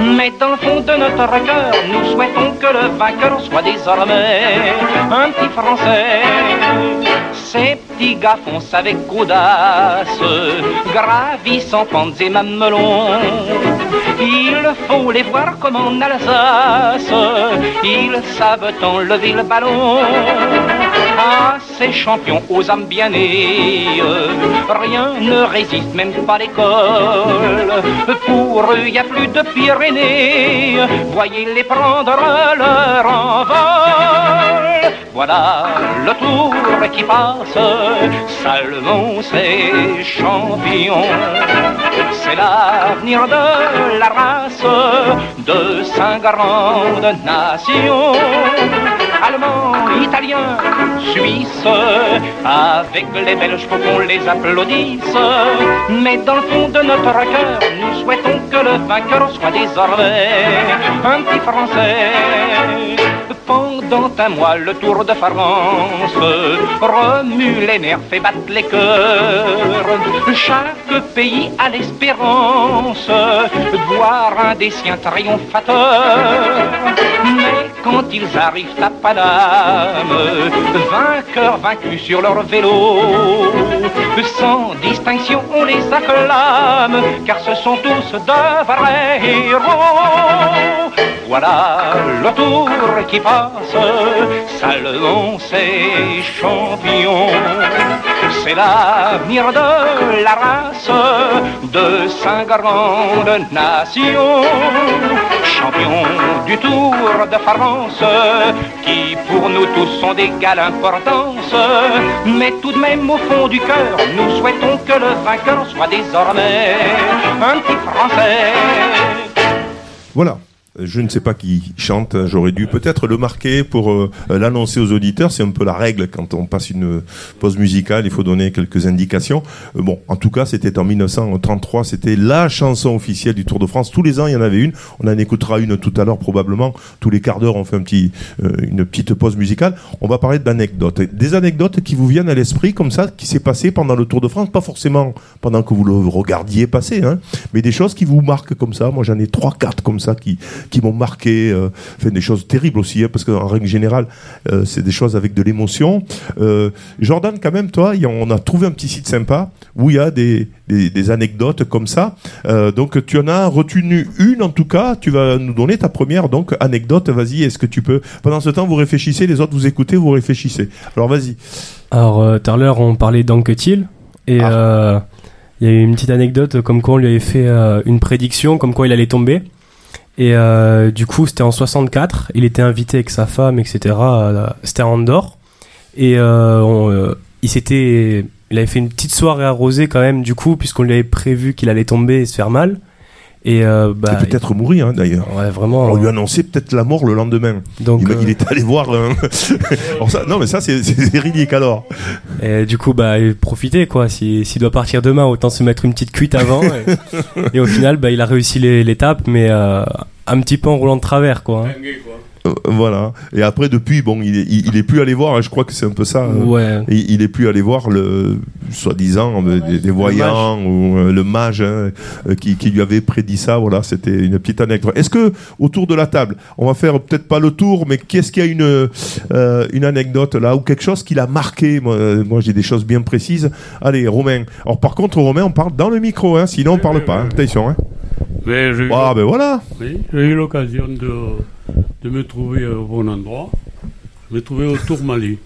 Mais dans le fond de notre cœur, nous souhaitons que le vainqueur soit désormais un petit Français. Ces petits gars foncent avec audace, gravissant pentes et mamelons. Il faut les voir comme en Alsace, ils savent enlever le ballon. À ces champions aux âmes bien nées, rien ne résiste, même pas l'école. Pour eux, il n'y a plus de Pyrénées, voyez-les prendre leur envol. Voilà le tour qui passe, Salmon c'est champion. C'est l'avenir de la race de cinq grandes nations. Allemands, Italiens, Suisses, avec les Belges, faut qu'on les applaudisse. Mais dans le fond de notre cœur, nous souhaitons que le vainqueur soit désormais un petit Français. Pendant un mois, le Tour de France remue les nerfs, fait battre les cœurs. Chaque pays a l'espérance de voir un des siens triomphateur. Mais quand ils arrivent à Paname, vainqueurs vaincus sur leur vélo, sans distinction on les acclame, car ce sont tous de vrais héros. Voilà le tour qui passe, Salomon c'est champion. C'est l'avenir de la race de cinq grandes nations. Champion du Tour de France, qui pour nous tous sont d'égale importance. Mais tout de même au fond du cœur, nous souhaitons que le vainqueur soit désormais un petit Français. Voilà. Je ne sais pas qui chante, j'aurais dû peut-être le marquer pour euh, l'annoncer aux auditeurs. C'est un peu la règle quand on passe une pause musicale, il faut donner quelques indications. Euh, bon, en tout cas, c'était en 1933, c'était la chanson officielle du Tour de France. Tous les ans, il y en avait une. On en écoutera une tout à l'heure probablement. Tous les quarts d'heure, on fait un petit, euh, une petite pause musicale. On va parler d'anecdotes. Des anecdotes qui vous viennent à l'esprit comme ça, qui s'est passé pendant le Tour de France, pas forcément pendant que vous le regardiez passer, hein, mais des choses qui vous marquent comme ça. Moi, j'en ai trois, quatre comme ça qui qui m'ont marqué, euh, fait des choses terribles aussi, hein, parce qu'en règle générale, euh, c'est des choses avec de l'émotion. Euh, Jordan, quand même, toi, a- on a trouvé un petit site sympa où il y a des, des, des anecdotes comme ça. Donc tu en as retenu une en tout cas. Tu vas nous donner ta première donc anecdote. Vas-y, est-ce que tu peux Pendant ce temps, vous réfléchissez, les autres vous écoutez, vous réfléchissez. Alors vas-y. Alors, tout à l'heure, on parlait d'Anquetil. Et euh, il y a eu une petite anecdote comme quoi on lui avait fait euh, une prédiction, comme quoi il allait tomber. Et euh, du coup, c'était en 64. Il était invité avec sa femme, etc. C'était à Andorre. Et euh, euh, il s'était, il avait fait une petite soirée arrosée quand même, du coup, puisqu'on lui avait prévu qu'il allait tomber et se faire mal. Et, euh, bah, Et peut-être mourir hein, d'ailleurs. Ouais, vraiment. On lui annonçait peut-être la mort le lendemain. Donc, il, euh, il est allé voir. un- Alors ça- non mais ça c'est c'est véridique alors. Et du coup, bah, il profitait quoi. Si- S'il doit partir demain, autant se mettre une petite cuite avant. et, et au final, bah, il a réussi l'étape, mais euh, un petit peu en roulant de travers, quoi. hein. Euh, voilà. Et après, depuis, bon, il est, il, il est plus allé voir. hein, je crois que c'est un peu ça. euh, Ouais. Il, il est plus allé voir le soi-disant euh, des, des voyants ou euh, le mage hein, euh, qui, qui lui avait prédit ça. Voilà, c'était une petite anecdote. Est-ce que autour de la table, on va faire peut-être pas le tour, mais qu'est-ce qu'il y a une euh, une anecdote là ou quelque chose qui l'a marqué? Moi, euh, moi, j'ai des choses bien précises. Allez, Romain. Alors par contre, Romain, on parle dans le micro, hein, sinon on parle pas. hein. Attention. Hein. Mais j'ai eu- Ah ben voilà. Oui, j'ai eu l'occasion de, de me trouver au bon endroit. Je me trouvais au Tourmalet.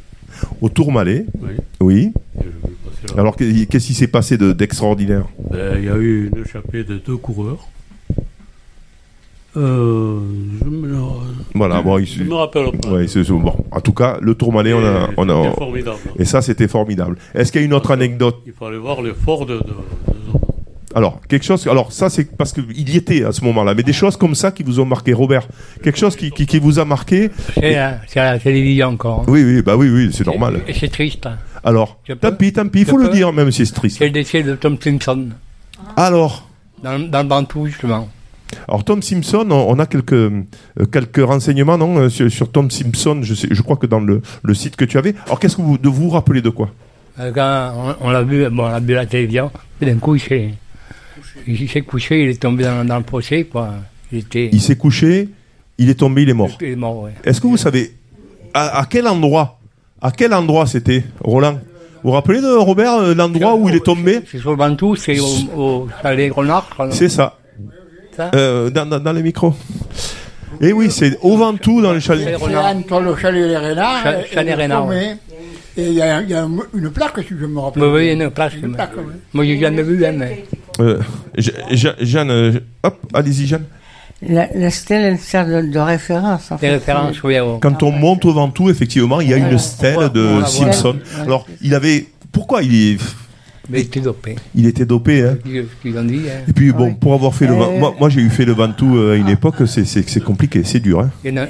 Au Tourmalet. Oui. Oui. passer là. Alors qu'est- qu'est-ce qui s'est passé de- d'extraordinaire? Ben, Il y a eu une échappée de deux coureurs. Euh, je me, Voilà, bon, il je me rappelle pas. Ouais, c'est- c'est- bon. En tout cas, le Tourmalet, on a, on a, C'était formidable. et ça, c'était formidable. Est-ce qu'il y a une autre anecdote? Il fallait voir l'effort de, de- Alors, quelque chose. Alors, ça, c'est parce qu'il y était à ce moment-là, mais des choses comme ça qui vous ont marqué, Robert. Quelque chose qui, qui, qui vous a marqué. C'est à la télévision encore. hein. Oui, oui, bah oui, oui, c'est normal. Et c'est triste. hein. Alors, tant pis, tant pis, il faut le dire, même si c'est triste. C'est le décès de Tom Simpson. Alors, Dans, dans le Bantou, justement. Alors Tom Simpson, on, a quelques euh, quelques renseignements non euh, sur, sur Tom Simpson. Je sais, je crois que dans le, le site que tu avais. Alors qu'est-ce que vous de vous rappelez de quoi? Euh, Quand on, on l'a vu, bon, on l'a vu à la télévision, puis d'un coup, il s'est, il s'est couché, il est tombé dans, dans le procès, quoi. Il était. Il s'est couché, il est tombé, il est mort. Il est mort, ouais. Est-ce que vous savez à, à quel endroit à quel endroit c'était Roland? Vous vous rappelez de Robert euh, l'endroit où il est tombé? C'est sur le Ventoux, c'est au, au Chalet Renard. je. C'est ça. Ça Euh, dans, dans, dans les micros. Et oui, c'est au Ventoux dans le chalet. C'est entre le chalet les renards. Chalet renard, ouais. Et il y a, il y a une plaque, si je me rappelle. Oui, oui, il y a une place. Une plaque, oui. Moi, j'ai jamais vu, hein, mais. Euh, Je- Je- Jeanne, euh, hop, allez-y Jeanne. La, la stèle, elle sert de, de référence. En Des fait. références, oui. Quand on monte au Ventoux, effectivement, il y a une stèle de. Simpson. Alors, il avait. Pourquoi il est. Mais il était dopé. Il était dopé, hein Ce qu'ils ont dit. hein. Et puis bon, pour avoir fait le Euh, moi, moi j'ai eu fait le Ventoux euh, à une époque, c'est compliqué, c'est dur. Hein Il y a,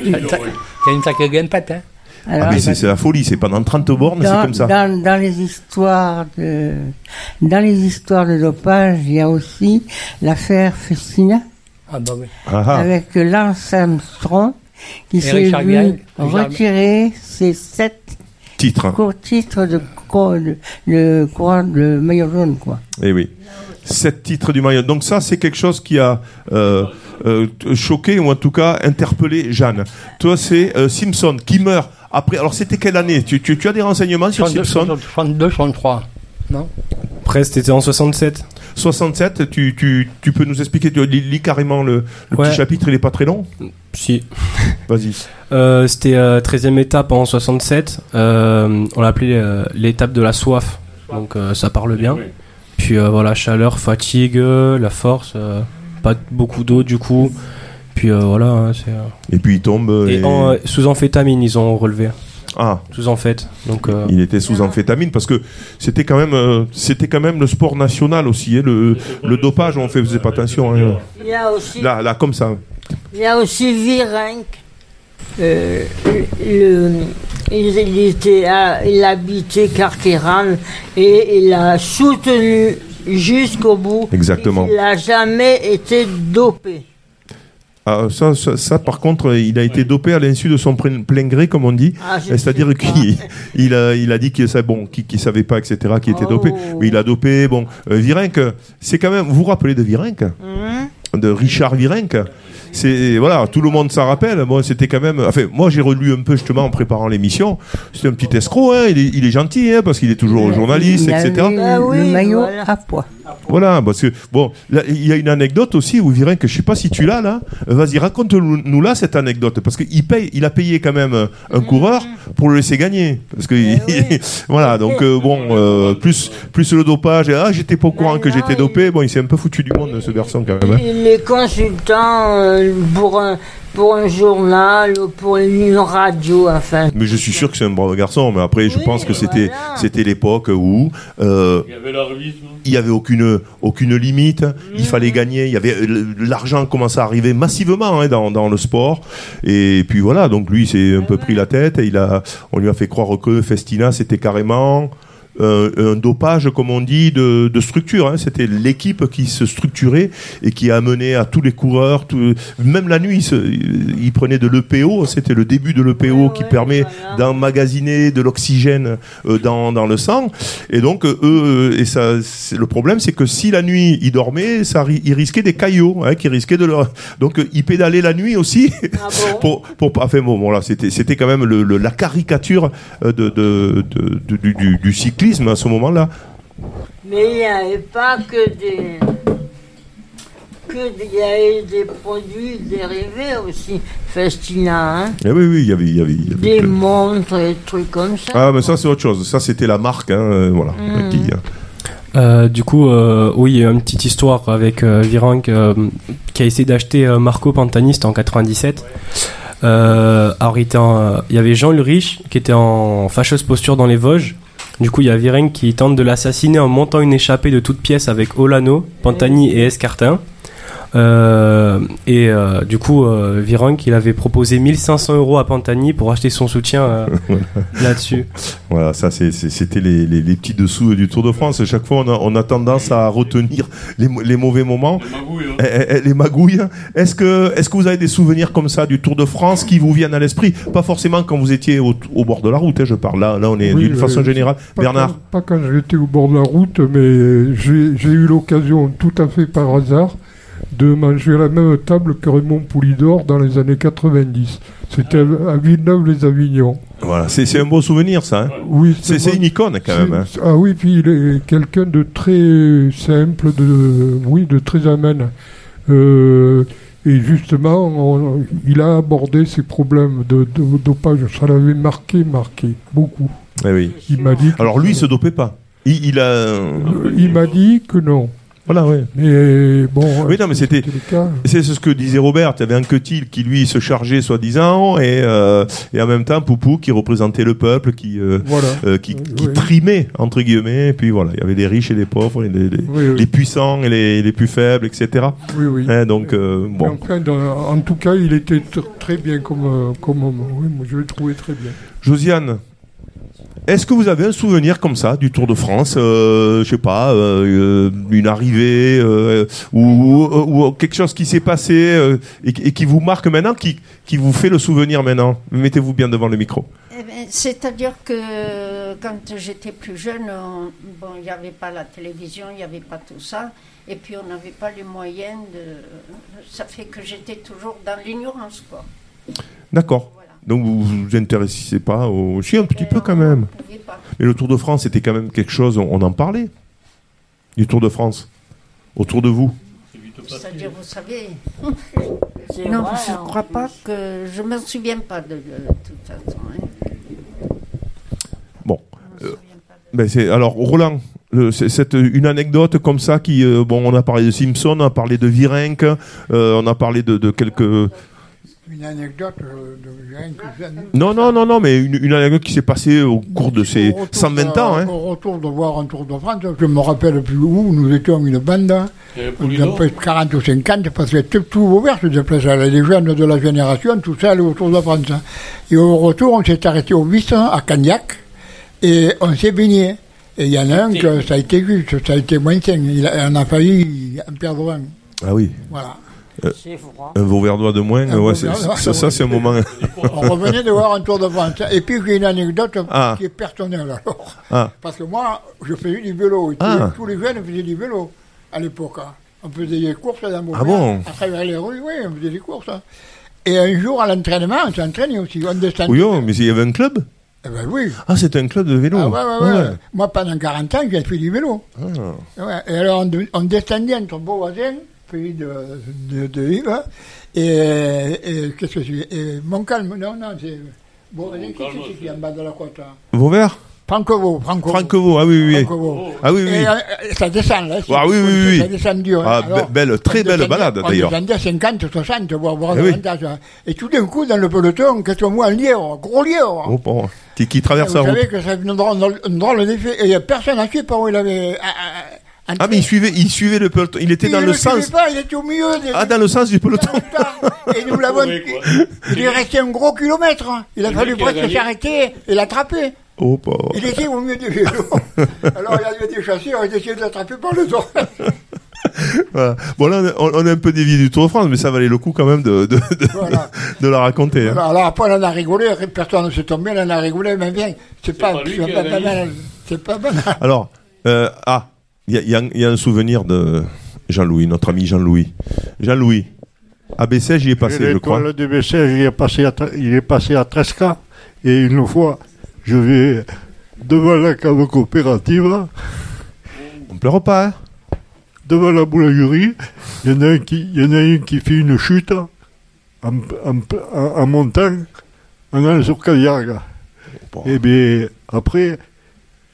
une sacrée guempette, hein. Alors, ah, mais c'est c'est la folie, c'est pendant 30 bornes, c'est dans, comme ça. dans, dans les histoires de dans les histoires de dopage, il y a aussi l'affaire Festina Ah, bah oui. Ah, ah. avec Lance Armstrong qui Et s'est Richard vu retirer ses sept Titre. hein. courts titres de, de, de courant de maillot jaune, quoi. Eh oui. Sept titres du maillot. Donc ça, c'est quelque chose qui a euh, euh, choqué ou en tout cas interpellé Jeanne. Toi, c'est euh, Simpson qui meurt après. Alors, c'était quelle année tu, tu, tu as des renseignements sur 62, Simpson 62, 63. Non Presque, c'était en 67. 67, tu, tu, tu peux nous expliquer, tu lis, lis carrément le, le Ouais. petit chapitre, il est pas très long Si. Vas-y. Euh, c'était euh, 13e étape en 67. Euh, on l'appelait euh, l'étape de la soif. Donc euh, ça parle bien. Puis euh, voilà, chaleur, fatigue, la force, euh, pas beaucoup d'eau du coup. Puis euh, voilà, hein, c'est. euh, Et puis il tombe. Et et- en, euh, sous amphétamine, ils ont relevé. Ah. Sous amphète. Donc. euh, Il était sous amphétamine parce que c'était quand même euh, c'était quand même le sport national aussi hein, le, le dopage on faisait pas attention hein. Il y a aussi, là là comme ça il y a aussi Virenque. Euh, le- il, il était à- il habitait Carqueran et il a soutenu jusqu'au bout. Exactement. Il n'a jamais été dopé. Ah, ça, ça, ça, par contre il a été dopé à l'insu de son plein, gré comme on dit. Ah, c'est-à-dire qu'il il a, il a dit qu'il bon qu'il qu'il savait pas etc qu'il était dopé. Oh. mais il a dopé bon. Euh, Virenque c'est quand même vous vous rappelez de Virenque Hum? de Richard Virenque c'est voilà tout le monde s'en rappelle. Bon c'était quand même enfin moi j'ai relu un peu justement en préparant l'émission. C'était un petit escroc hein, il, est, il est gentil hein, parce qu'il est toujours journaliste Il etc eu le maillot à poids. Voilà, parce que bon, il y a une anecdote aussi où Virenque, je sais pas si tu l'as là. Euh, Vas-y, raconte-nous là cette anecdote, parce qu'il paye, il a payé quand même euh, un coureur pour le laisser gagner, parce que voilà, donc euh, bon, euh, plus plus le dopage. et, Ah, j'étais pas au courant que j'étais dopé. Bon, il s'est un peu foutu du monde ce garçon quand même. hein. Il est consultant euh, pour pour un journal ou pour une radio, enfin. Mais je suis sûr que c'est un brave garçon. Mais après, je pense que c'était c'était l'époque où euh, Il y avait la revue, non il y avait aucune aucune limite. Il fallait gagner. Il y avait l'argent commençait à arriver massivement hein, dans, dans le sport. Et puis voilà. Donc lui, s'est un peu pris la tête. Et il a, on lui a fait croire que Festina, c'était carrément euh, un dopage, comme on dit, de, de structure. hein. C'était l'équipe qui se structurait et qui a amené à tous les coureurs, tout- même la nuit, il, se- il prenait de l'EPO. C'était le début de l'EPO qui permet d'emmagasiner de l'oxygène euh, dans, dans le sang. Et donc, euh, eux, euh, et ça, c'est- le problème, c'est que si la nuit ils dormaient, ça, ils risquaient des caillots, hein, qui risquaient de leur. Donc, euh, ils pédalaient la nuit aussi. pour, pour, enfin bon, bon là, c'était, c'était quand même le, le- la caricature euh, de, de, du, du- du cyclisme à ce moment-là. Mais il n'y avait pas que des. que il y avait des produits dérivés aussi, Festina, hein. Eh oui, oui, il y avait, il y avait, il y avait Des montres et des trucs comme ça. Ah, mais ça, c'est autre chose. Ça, c'était la marque, hein, euh, voilà. Mm. qui, hein. Euh, du coup, euh, oui, il y a une petite histoire avec euh, Virenque euh, qui a essayé d'acheter euh, Marco Pantani, c'était en 97. Euh, alors, il, était en- il y avait Jean Ulrich qui était en fâcheuse posture dans les Vosges. Du coup, il y a Virenque qui tente de l'assassiner en montant une échappée de toutes pièces avec Olano, Pantani et Escartin. Euh, et euh, du coup, euh, Virenque, il avait proposé 1500 euros à Pantani pour acheter son soutien euh, là-dessus. Voilà, ça c'était les, les- les petits dessous du Tour de France. Chaque fois, on a, on a tendance à retenir les, mo- les mauvais moments, Eh, eh, eh, les magouilles. Est-ce que, est-ce que vous avez des souvenirs comme ça du Tour de France qui vous viennent à l'esprit? Pas forcément quand vous étiez au, au bord de la route, hein, je parle. Là, là on est Oui, d'une façon générale. pas Bernard? Quand, pas quand j'étais au bord de la route, mais j'ai eu l'occasion, tout à fait par hasard, de manger à la même table que Raymond Poulidor dans les années 90. C'était à Villeneuve-les-Avignon. Voilà, c'est c'est un beau souvenir, ça. hein. Oui, c'est une icône quand même. hein. Ah oui, puis il est quelqu'un de très simple, de oui, de très amène. Euh, et justement, on- il a abordé ces problèmes de, de dopage. Ça l'avait marqué, marqué beaucoup. Eh oui. Il m'a dit. Alors lui, il se dopait pas. Il, il a. Il m'a dit que non. Voilà, oui. Mais bon. Oui, non, mais c'était. cas. C'est ce que disait Robert. Il y avait un Quetil qui, lui, se chargeait, soi-disant, et, euh, et en même temps, Poupou qui représentait le peuple, qui, euh, Voilà. euh, qui, qui oui. trimait, entre guillemets. Et puis voilà, il y avait des riches et des pauvres, et les, les- Oui, oui. les puissants et les, les plus faibles, etc. Oui, oui. Hein, donc, euh, bon. enfin, en tout cas, il était tr- très bien comme, euh, comme homme. Oui, moi, je l'ai trouvé très bien. Josiane, est-ce que vous avez un souvenir comme ça du Tour de France euh, Je sais pas, euh, une arrivée euh, ou, ou- ou quelque chose qui s'est passé euh, et, et qui vous marque maintenant, qui, qui vous fait le souvenir maintenant? Mettez-vous bien devant le micro. Eh ben, C'est-à-dire que quand j'étais plus jeune, on- bon, il n'y avait pas la télévision, il n'y avait pas tout ça, et puis on n'avait pas les moyens de. Ça fait que j'étais toujours dans l'ignorance, quoi. D'accord. Donc vous vous intéressez pas au... Si, un petit peu quand même. Mais le Tour de France, c'était quand même quelque chose, on, on en parlait. Du Tour de France. Autour de vous. C'est-à-dire, vous savez. Non, vrai, je ne crois pas que. Je ne me souviens pas de, toute façon. hein. Bon. Euh, ben c'est alors Roland, c'est une anecdote comme ça qui euh, bon on a parlé de Simpson, on a parlé de Virenque, euh, on a parlé de, de quelques Une anecdote euh, de rien que je- non non non non mais une, une anecdote qui s'est passée au cours de ces Au retour 120 de- ans hein. Au retour de voir un Tour de France, je me rappelle plus où, nous étions une bande, on était peut 40 ou 50, parce que tout, tout ouvert se déplaçait, les jeunes de la génération, tout ça allait au Tour de France. Et au retour, on s'est arrêté au Vice, à Cagnac, et on s'est baigné. Et il y en a un que ça a été juste, ça a été moins sain, il a, on a failli en perdre un. Ah oui. Voilà. C'est un Vauverdois de moins, ouais, c'est- Vauverdois, ça, ça, c'est un moment. On revenait de voir un Tour de France. Et puis j'ai une anecdote Ah. qui est personnelle alors. Ah. Parce que moi, je faisais du vélo. Et Ah. tous les jeunes faisaient du vélo à l'époque. hein. On faisait des courses dans Ah bon À travers les rues, oui, on faisait des courses. hein. Et un jour, à l'entraînement, on s'entraînait aussi. On descendait. Oui, oh, mais il y avait un club Eh ben oui. Ah, c'était un club de vélo. Ah ouais, ouais, ouais. Ouais. Moi, pendant 40 ans, j'ai fait du vélo. Ah. Ouais, Et alors, on, de- on descendait entre Beauvoisin, pays de, de, de Yves, et, et qu'est-ce que c'est et Montcalm, non, non, c'est Beauvoisin, qui c'est qui est en bas de la côte hein? Vauvert? Francovo, Francovo. Francovo, ah oui, oui. oui. Francovo. Ah oui, oui. Et, euh, ça descend, là. Ah oui, oui, oui, Ça descend dur. Ah, hein. Alors, be- belle, très on belle balade, on d'ailleurs. descendait à 50, 60, voire, voire Eh oui. davantage, hein. Et tout d'un coup, dans le peloton, qu'est-ce qu'on voit? Un lièvre, gros lièvre. Oh, bon. Qui, qui traverse Vous la route. savez que ça fait une drôle, d'effet. Et a personne à suivre par où il avait. ah, ah, Ah, mais il suivait, il suivait le peloton. Il était il dans le sens. pas, il était au milieu. Des, Ah, dans le sens du peloton. Et nous l'avons. Il est resté un gros kilomètre. hein. Il a fallu a presque s'arrêter et l'attraper. Oh. Il était au milieu du vélo. Alors il y avait des chasseurs, ils essayaient de l'attraper par le dos. Voilà. Bon, là, on, on est un peu dévié du Tour de France, mais ça valait le coup quand même de, de, de, Voilà. de la raconter. hein. Alors, après, on en a rigolé, personne ne s'est tombé, on en a rigolé, mais bien, c'est pas, a banal. C'est pas banal. Alors, euh, ah, il y a, y y un souvenir de Jean-Louis, notre ami Jean-Louis. Jean-Louis, à j'y ai passé, je crois. De il est passé à, Tra- il est passé à Tresca. Et une fois, je vais devant la cave coopérative, On pleure pas, hein? Devant la boulangerie, il y en a un qui, il y en a un qui fait une chute en, en, en- en montant, en allant sur. Et bien, après,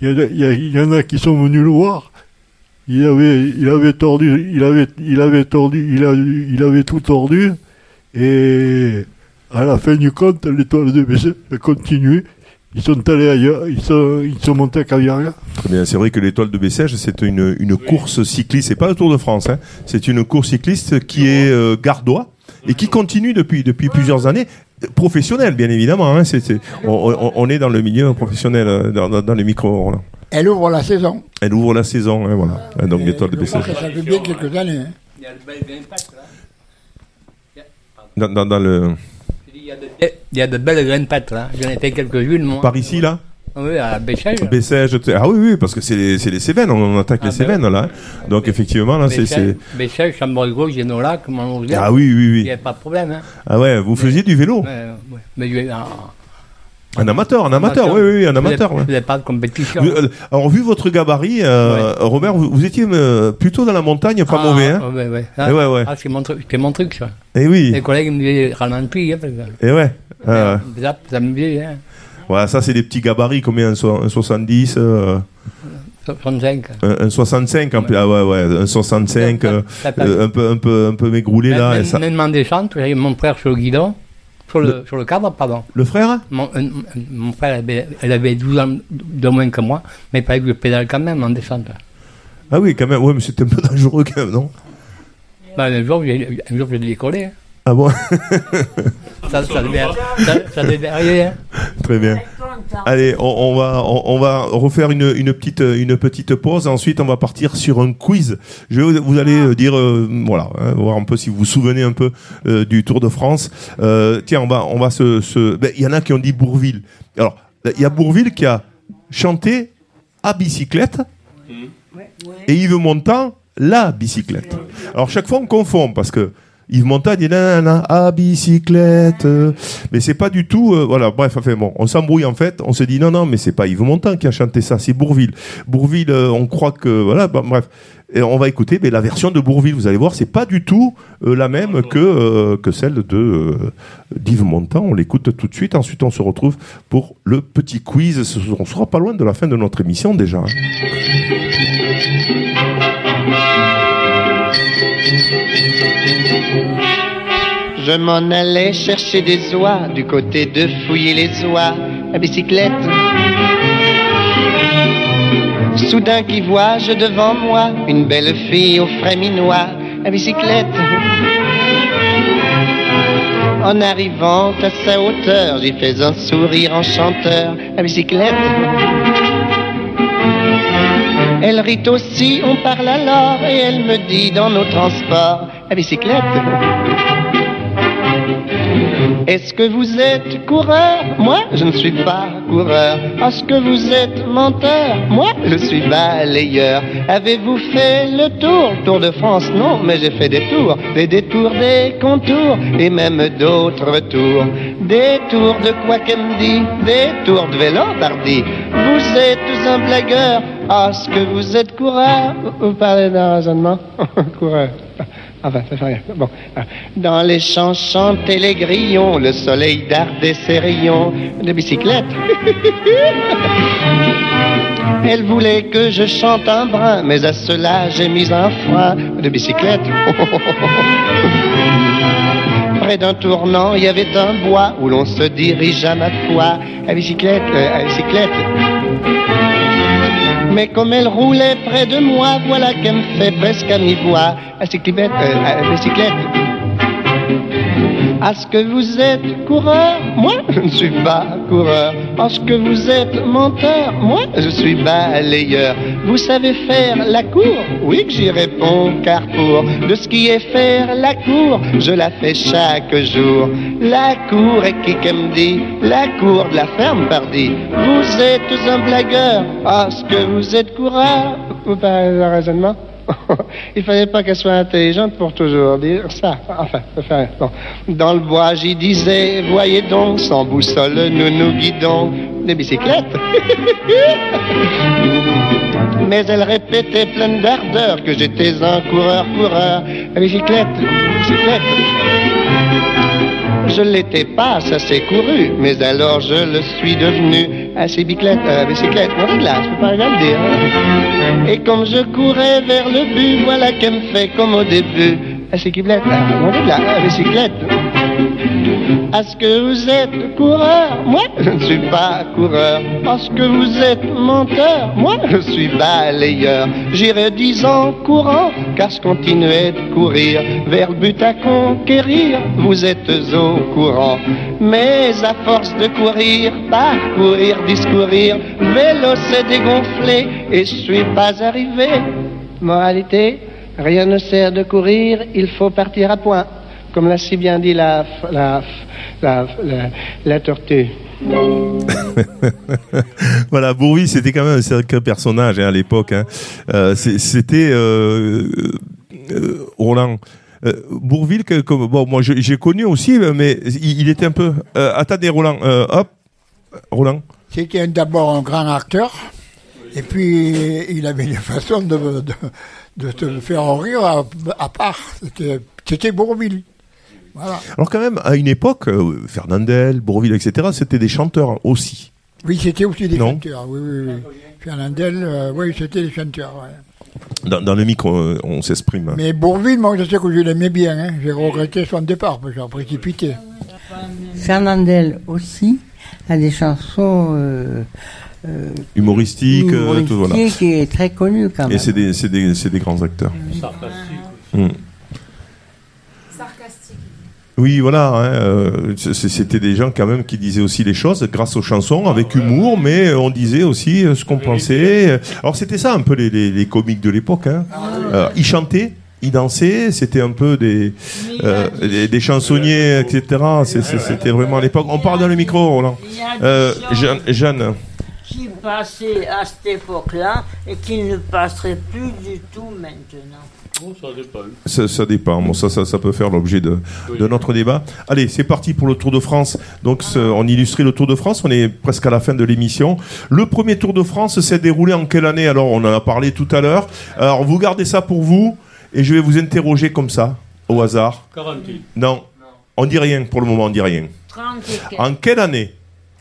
y, y il y en a qui sont venus le voir. Il avait, il avait tordu, il avait, il avait tordu, il, a, il avait tout tordu. Et à la fin du compte, l'étoile de Bessèges a continué. ils sont allés ailleurs, ils sont, ils sont montés à Caviaria. Très bien, c'est vrai que l'étoile de Bessèges, c'est une, une course cycliste, c'est pas le Tour de France, hein. c'est une course cycliste qui est euh, gardois et qui continue depuis, depuis plusieurs années, professionnelle bien évidemment, hein. c'est, c'est- on, on- on est dans le milieu professionnel, euh, dans, dans, dans les micros. là. Elle ouvre la saison. Elle ouvre la saison, hein, voilà, Hein, donc l'étoile de Bessèges. ça fait bien quelques années. hein. Dans, dans, dans le... Il y a de, il y a de belles grimpettes là. J'en ai fait quelques-unes moi. Par ici là Oui, à. Bessèges, tu- ah oui, oui, parce que c'est les, c'est les Cévennes, on, on attaque Ah, les ben Cévennes là. hein. Donc effectivement là, c'est. Béchage, Chambord-Gauche, Génolac, Montrouge. Ah oui, oui, oui. Il n'y a pas de problème. Hein. Ah ouais, vous faisiez du vélo Ouais, ouais. Mais je- en- Un amateur, un amateur, oui, oui, oui, un amateur. ouais. Je faisais pas de compétition. Vu- euh, alors, vu votre gabarit, euh, Robert, vous, vous étiez euh, plutôt dans la montagne, pas Ah, mauvais, hein ouais, ouais. Eh ouais, ouais. Ah, c'est mon, truc- c'est mon truc, ça. Eh oui. Les collègues me disaient ralentis. Hein, Et ouais. euh, ça, ça me dit, hein. voilà, ça, c'est des petits gabarits, combien Un, so- un 70 euh, 65. un, un 65 en plus. Ah ouais, ouais, un 65, euh, ça passe. euh, un, peu, un, peu, un peu mégroulé là. et Même, ça- même en descente, mon frère sur le guidon, sur le, sur le cadre, pardon. Le frère mon, un- mon frère, avait, elle avait 12 ans de moins que moi, mais il fallait que je pédale quand même en descente. Ah oui, quand même, ouais, mais c'était un peu dangereux quand même, non? Ben, un jour, j'ai un jour, j'ai décollé. hein. Ah bon? Ça, ça devait, ça, ça devait arriver. hein. Très bien. Allez, on, on va on, on va refaire une, une petite une petite pause. Ensuite, on va partir sur un quiz. Je vais, vous allez euh, dire euh, voilà, hein, voir un peu si vous vous souvenez un peu euh, du Tour de France. Euh, tiens, on va on va se se. ben, Il y en a qui ont dit Bourville. Alors, il y a Bourville qui a chanté à bicyclette et Yves Montand la bicyclette. Alors chaque fois on confond parce que Yves Montand dit nanana à bicyclette, mais c'est pas du tout euh, voilà bref enfin bon on s'embrouille en fait. On se dit non non mais c'est pas Yves Montand qui a chanté ça c'est Bourville. Bourville euh, on croit que voilà bah, bref. Et on va écouter mais la version de Bourville vous allez voir c'est pas du tout euh, la même que que celle de d'Yves Montand on l'écoute tout de suite. Ensuite on se retrouve pour le petit quiz. On sera pas loin de la fin de notre émission déjà hein. Je m'en allais chercher des oies du côté de fouiller les oies à bicyclette. Soudain qui vois-je devant moi une belle fille au frais minois à bicyclette. En arrivant à sa hauteur, j'y fais un sourire enchanteur à bicyclette. Elle rit aussi, on parle alors et elle me dit dans nos transports à bicyclette. Est-ce que vous êtes coureur? Moi, je ne suis pas coureur. Est-ce que vous êtes menteur? Moi, je suis balayeur. Avez-vous fait le tour? Tour de France Non, mais j'ai fait des tours. Des détours, des contours et même d'autres tours. Des tours de dit? Des tours de vélo. Vous êtes un blagueur. Est-ce que vous êtes coureur? Vous parlez d'un raisonnement? Coureur. Rien. Bon. ah. Dans les champs chantaient les grillons, le soleil dardait ses rayons de bicyclette. Elle voulait que je chante un brin, mais à cela j'ai mis un frein de bicyclette. Près d'un tournant, il y avait un bois où l'on se dirige à ma foi à bicyclette, euh, à bicyclette. Mais comme elle roulait près de moi, voilà qu'elle me fait presque à mi-voix. À cyclette, euh, à bicyclette. Est-ce que vous êtes coureur Moi, je ne suis pas coureur. Est-ce que vous êtes menteur Moi, je suis balayeur. Vous savez faire la cour? Oui que j'y réponds, car pour de ce qui est faire la cour, je la fais chaque jour. La cour est qui qu'elle me dit? La cour de la ferme, pardi. Vous êtes un blagueur. Est-ce que vous êtes coureur Vous parlez de raisonnement? Il fallait pas qu'elle soit intelligente pour toujours dire ça. Enfin, rien. Bon. Dans le bois, j'y disais, voyez donc, sans boussole, nous nous guidons. Des bicyclettes. Mais elle répétait pleine d'ardeur que j'étais un coureur-coureur. À bicyclette, bicyclette. Je l'étais pas, ça s'est couru, mais alors je le suis devenu à ces bicyclettes, à bicyclette, non là, je peux pas le dire. hein. Et comme je courais vers le but, voilà qu'elle me fait comme au début, à de là, à bicyclette. Est-ce que vous êtes coureur? Moi, je ne suis pas coureur. Est-ce que vous êtes menteur? Moi, je suis balayeur. J'irai dix ans courant, car je continuais de courir vers le but à conquérir. Vous êtes au courant. Mais à force de courir, parcourir, discourir, vélo s'est dégonflé et je suis pas arrivé. Moralité, rien ne sert de courir, il faut partir à point. Comme l'a si bien dit la, la, la, la, la tortue. voilà, Bourville, c'était quand même un sacré personnage hein, à l'époque. hein. Euh, c'était euh, euh, Roland. Euh, Bourville, que, bon, moi j'ai connu aussi, mais il, il était un peu. Euh, attendez, Roland, euh, hop, Roland. C'était d'abord un grand acteur, et puis il avait une façon de, de, de te faire rire à, à part. C'était- C'était Bourville. Voilà. Alors quand même, à une époque, euh, Fernandel, Bourville, etc., c'était des chanteurs aussi. Oui, c'était aussi des Non. chanteurs. Oui, oui, oui. Fernandel, euh, oui, c'était des chanteurs. ouais. Dans, dans le micro, euh, on s'exprime. Mais Bourville, moi, je sais que je l'aimais bien. hein. J'ai regretté son départ, parce que j'ai précipité. Fernandel aussi a des chansons euh, euh, Humoristique, euh, tout voilà. humoristiques et très connues quand Et même. c'est des, c'est des, grands acteurs. Sarcastique. Mm. Oui, voilà. hein, euh, C'était des gens quand même qui disaient aussi les choses grâce aux chansons, avec humour, mais on disait aussi euh, ce qu'on pensait. Alors c'était ça un peu les, les, les comiques de l'époque. Hein. Euh, ils chantaient. Ils dansaient, c'était un peu des, euh, des, des chansonniers, etc. C'était vraiment à l'époque. On parle dans le micro, Roland. Euh, Jeanne, Jeanne. Qui passait à cette époque-là et qui ne passerait plus du tout maintenant. Bon, ça dépend. Ça, ça dépend. Bon, ça, ça, ça peut faire l'objet de, de notre débat. Allez, c'est parti pour le Tour de France. Donc, ce- on illustrait le Tour de France. On est presque à la fin de l'émission. Le premier Tour de France s'est déroulé en quelle année? Alors, on en a parlé tout à l'heure. Alors, vous gardez ça pour vous et je vais vous interroger comme ça, au hasard. 40. Non, on dit rien pour le moment. On dit rien. 34. En quelle année?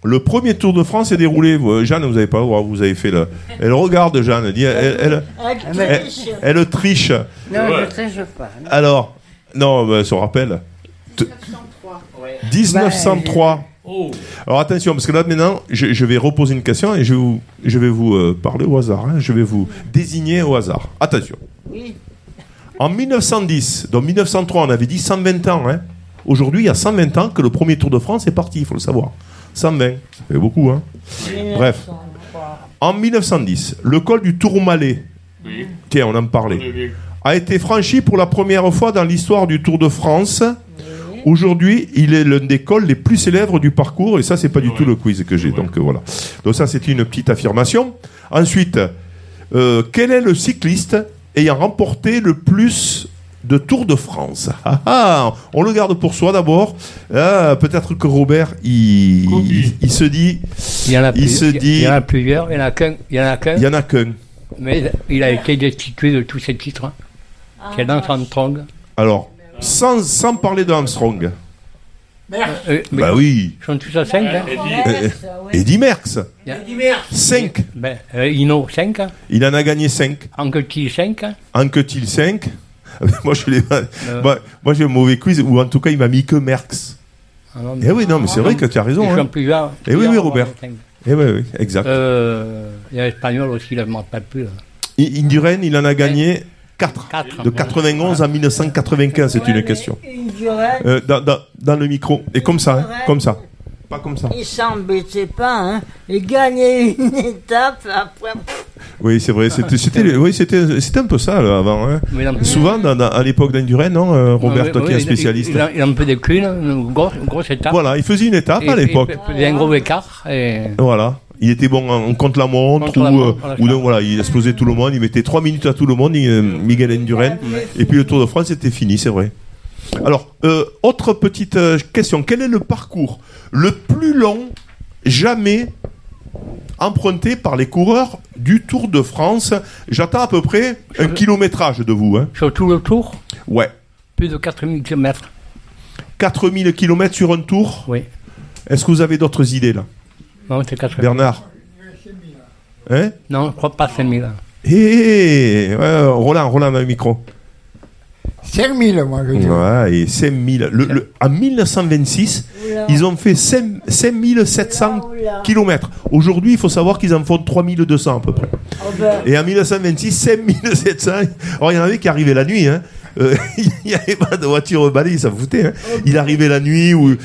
Le premier Tour de France s'est déroulé Vous, Jeanne, vous avez pas le droit, vous avez fait le. Elle regarde, Jeanne. Elle, dit, elle, elle, Elle elle- triche. elle triche. Non, je triche pas. non. Alors, non, bah, elle se rappelle. T- 1903. Oh. Alors attention, parce que là maintenant, je, je vais reposer une question et je vais vous, je vais vous euh, parler au hasard. hein. Je vais vous désigner au hasard. Attention. Oui. En 1910, donc 1903, on avait dit 120 ans. hein. Aujourd'hui, il y a 120 ans que le premier Tour de France est parti, il faut le savoir. 120, ça fait beaucoup. Hein. Bref. En 1910, le col du Tourmalet, Oui. tiens, on en parlait, a été franchi pour la première fois dans l'histoire du Tour de France. Aujourd'hui, il est l'un des cols les plus célèbres du parcours, et ça, c'est pas du tout le quiz que j'ai. Donc voilà. Donc ça, c'est une petite affirmation. Ensuite, euh, quel est le cycliste ayant remporté le plus de Tour de France Ah, ah, On le garde pour soi d'abord. Ah, Peut-être que Robert, il, il, il se dit, Il y en a, il plus- se dit, y en a plusieurs, il y en a qu'un. Il y en a qu'un. il y en a qu'un. Mais il a été destitué de tous ses titres. Ah, C'est Lance Armstrong. Alors, sans, sans parler de Armstrong. Euh, Bah oui. Ils sont tous à 5. Hein. Euh, Eddie Merckx. Il y a- 5. Ben, euh, Hino 5. Il en a gagné 5. Anquetil 5. Anquetil 5. moi, je l'ai moi, moi, j'ai un mauvais quiz, ou en tout cas, il m'a mis que Merckx. Ah non, Eh oui, non, mais c'est vrai que tu as raison. Hein. sont plusieurs. Eh oui, oui, Robert. Eh oui, oui, exact. Euh, il y a l'Espagnol aussi, là, je ne m'en rappelle plus. là. I- Indurain, il en a gagné 4. Quatre. De 91 à 1995, c'est une question. Indurain, Euh, dans, dans- dans le micro. Et comme ça, hein, comme ça. Pas comme ça. il s'embêtait pas, hein. Il gagnait une étape, après. Oui, c'est vrai. C'était, c'était, oui, c'était, c'était un peu ça là, avant. hein. Souvent, dans- dans- à l'époque d'Indurain, non, euh, Robert, Oui, toi oui, qui es un il- spécialiste. Il, il a, il a un peu de cul, là, une grosse, une grosse étape. Voilà, il faisait une étape Et- à l'époque. Il faisait un gros écart. Et... Voilà. Il était bon en, contre la montre Contre ou, la euh, montre, voilà, ou donc, voilà, il explosait tout le monde, il mettait 3 minutes à tout le monde, il, euh, Miguel Indurain. Et puis le Tour de France était fini, c'est vrai. Alors, euh, autre petite euh, question. Quel est le parcours le plus long jamais emprunté par les coureurs du Tour de France J'attends à peu près un kilométrage de vous. Hein. Sur tout le tour Ouais. Plus de 4000 km. 4000 km sur un tour Oui. Est-ce que vous avez d'autres idées là? Non, c'est 4000. Bernard? Hein? Non, je crois pas 5000. Hé, hé, ouais, Roland, Roland dans le micro. 5000, moi, je dis. Ouais, et 5000. Le, le- en 1926, Oula. ils ont fait 5 5700 km. Aujourd'hui, il faut savoir qu'ils en font 3200 à peu près. Oh ben, Et en 1926, 5700. Alors, il y en avait qui arrivaient la nuit. Hein. Euh, il n'y avait pas de voiture balayée, ça foutait. Hein. Il arrivait la nuit ou. Euh,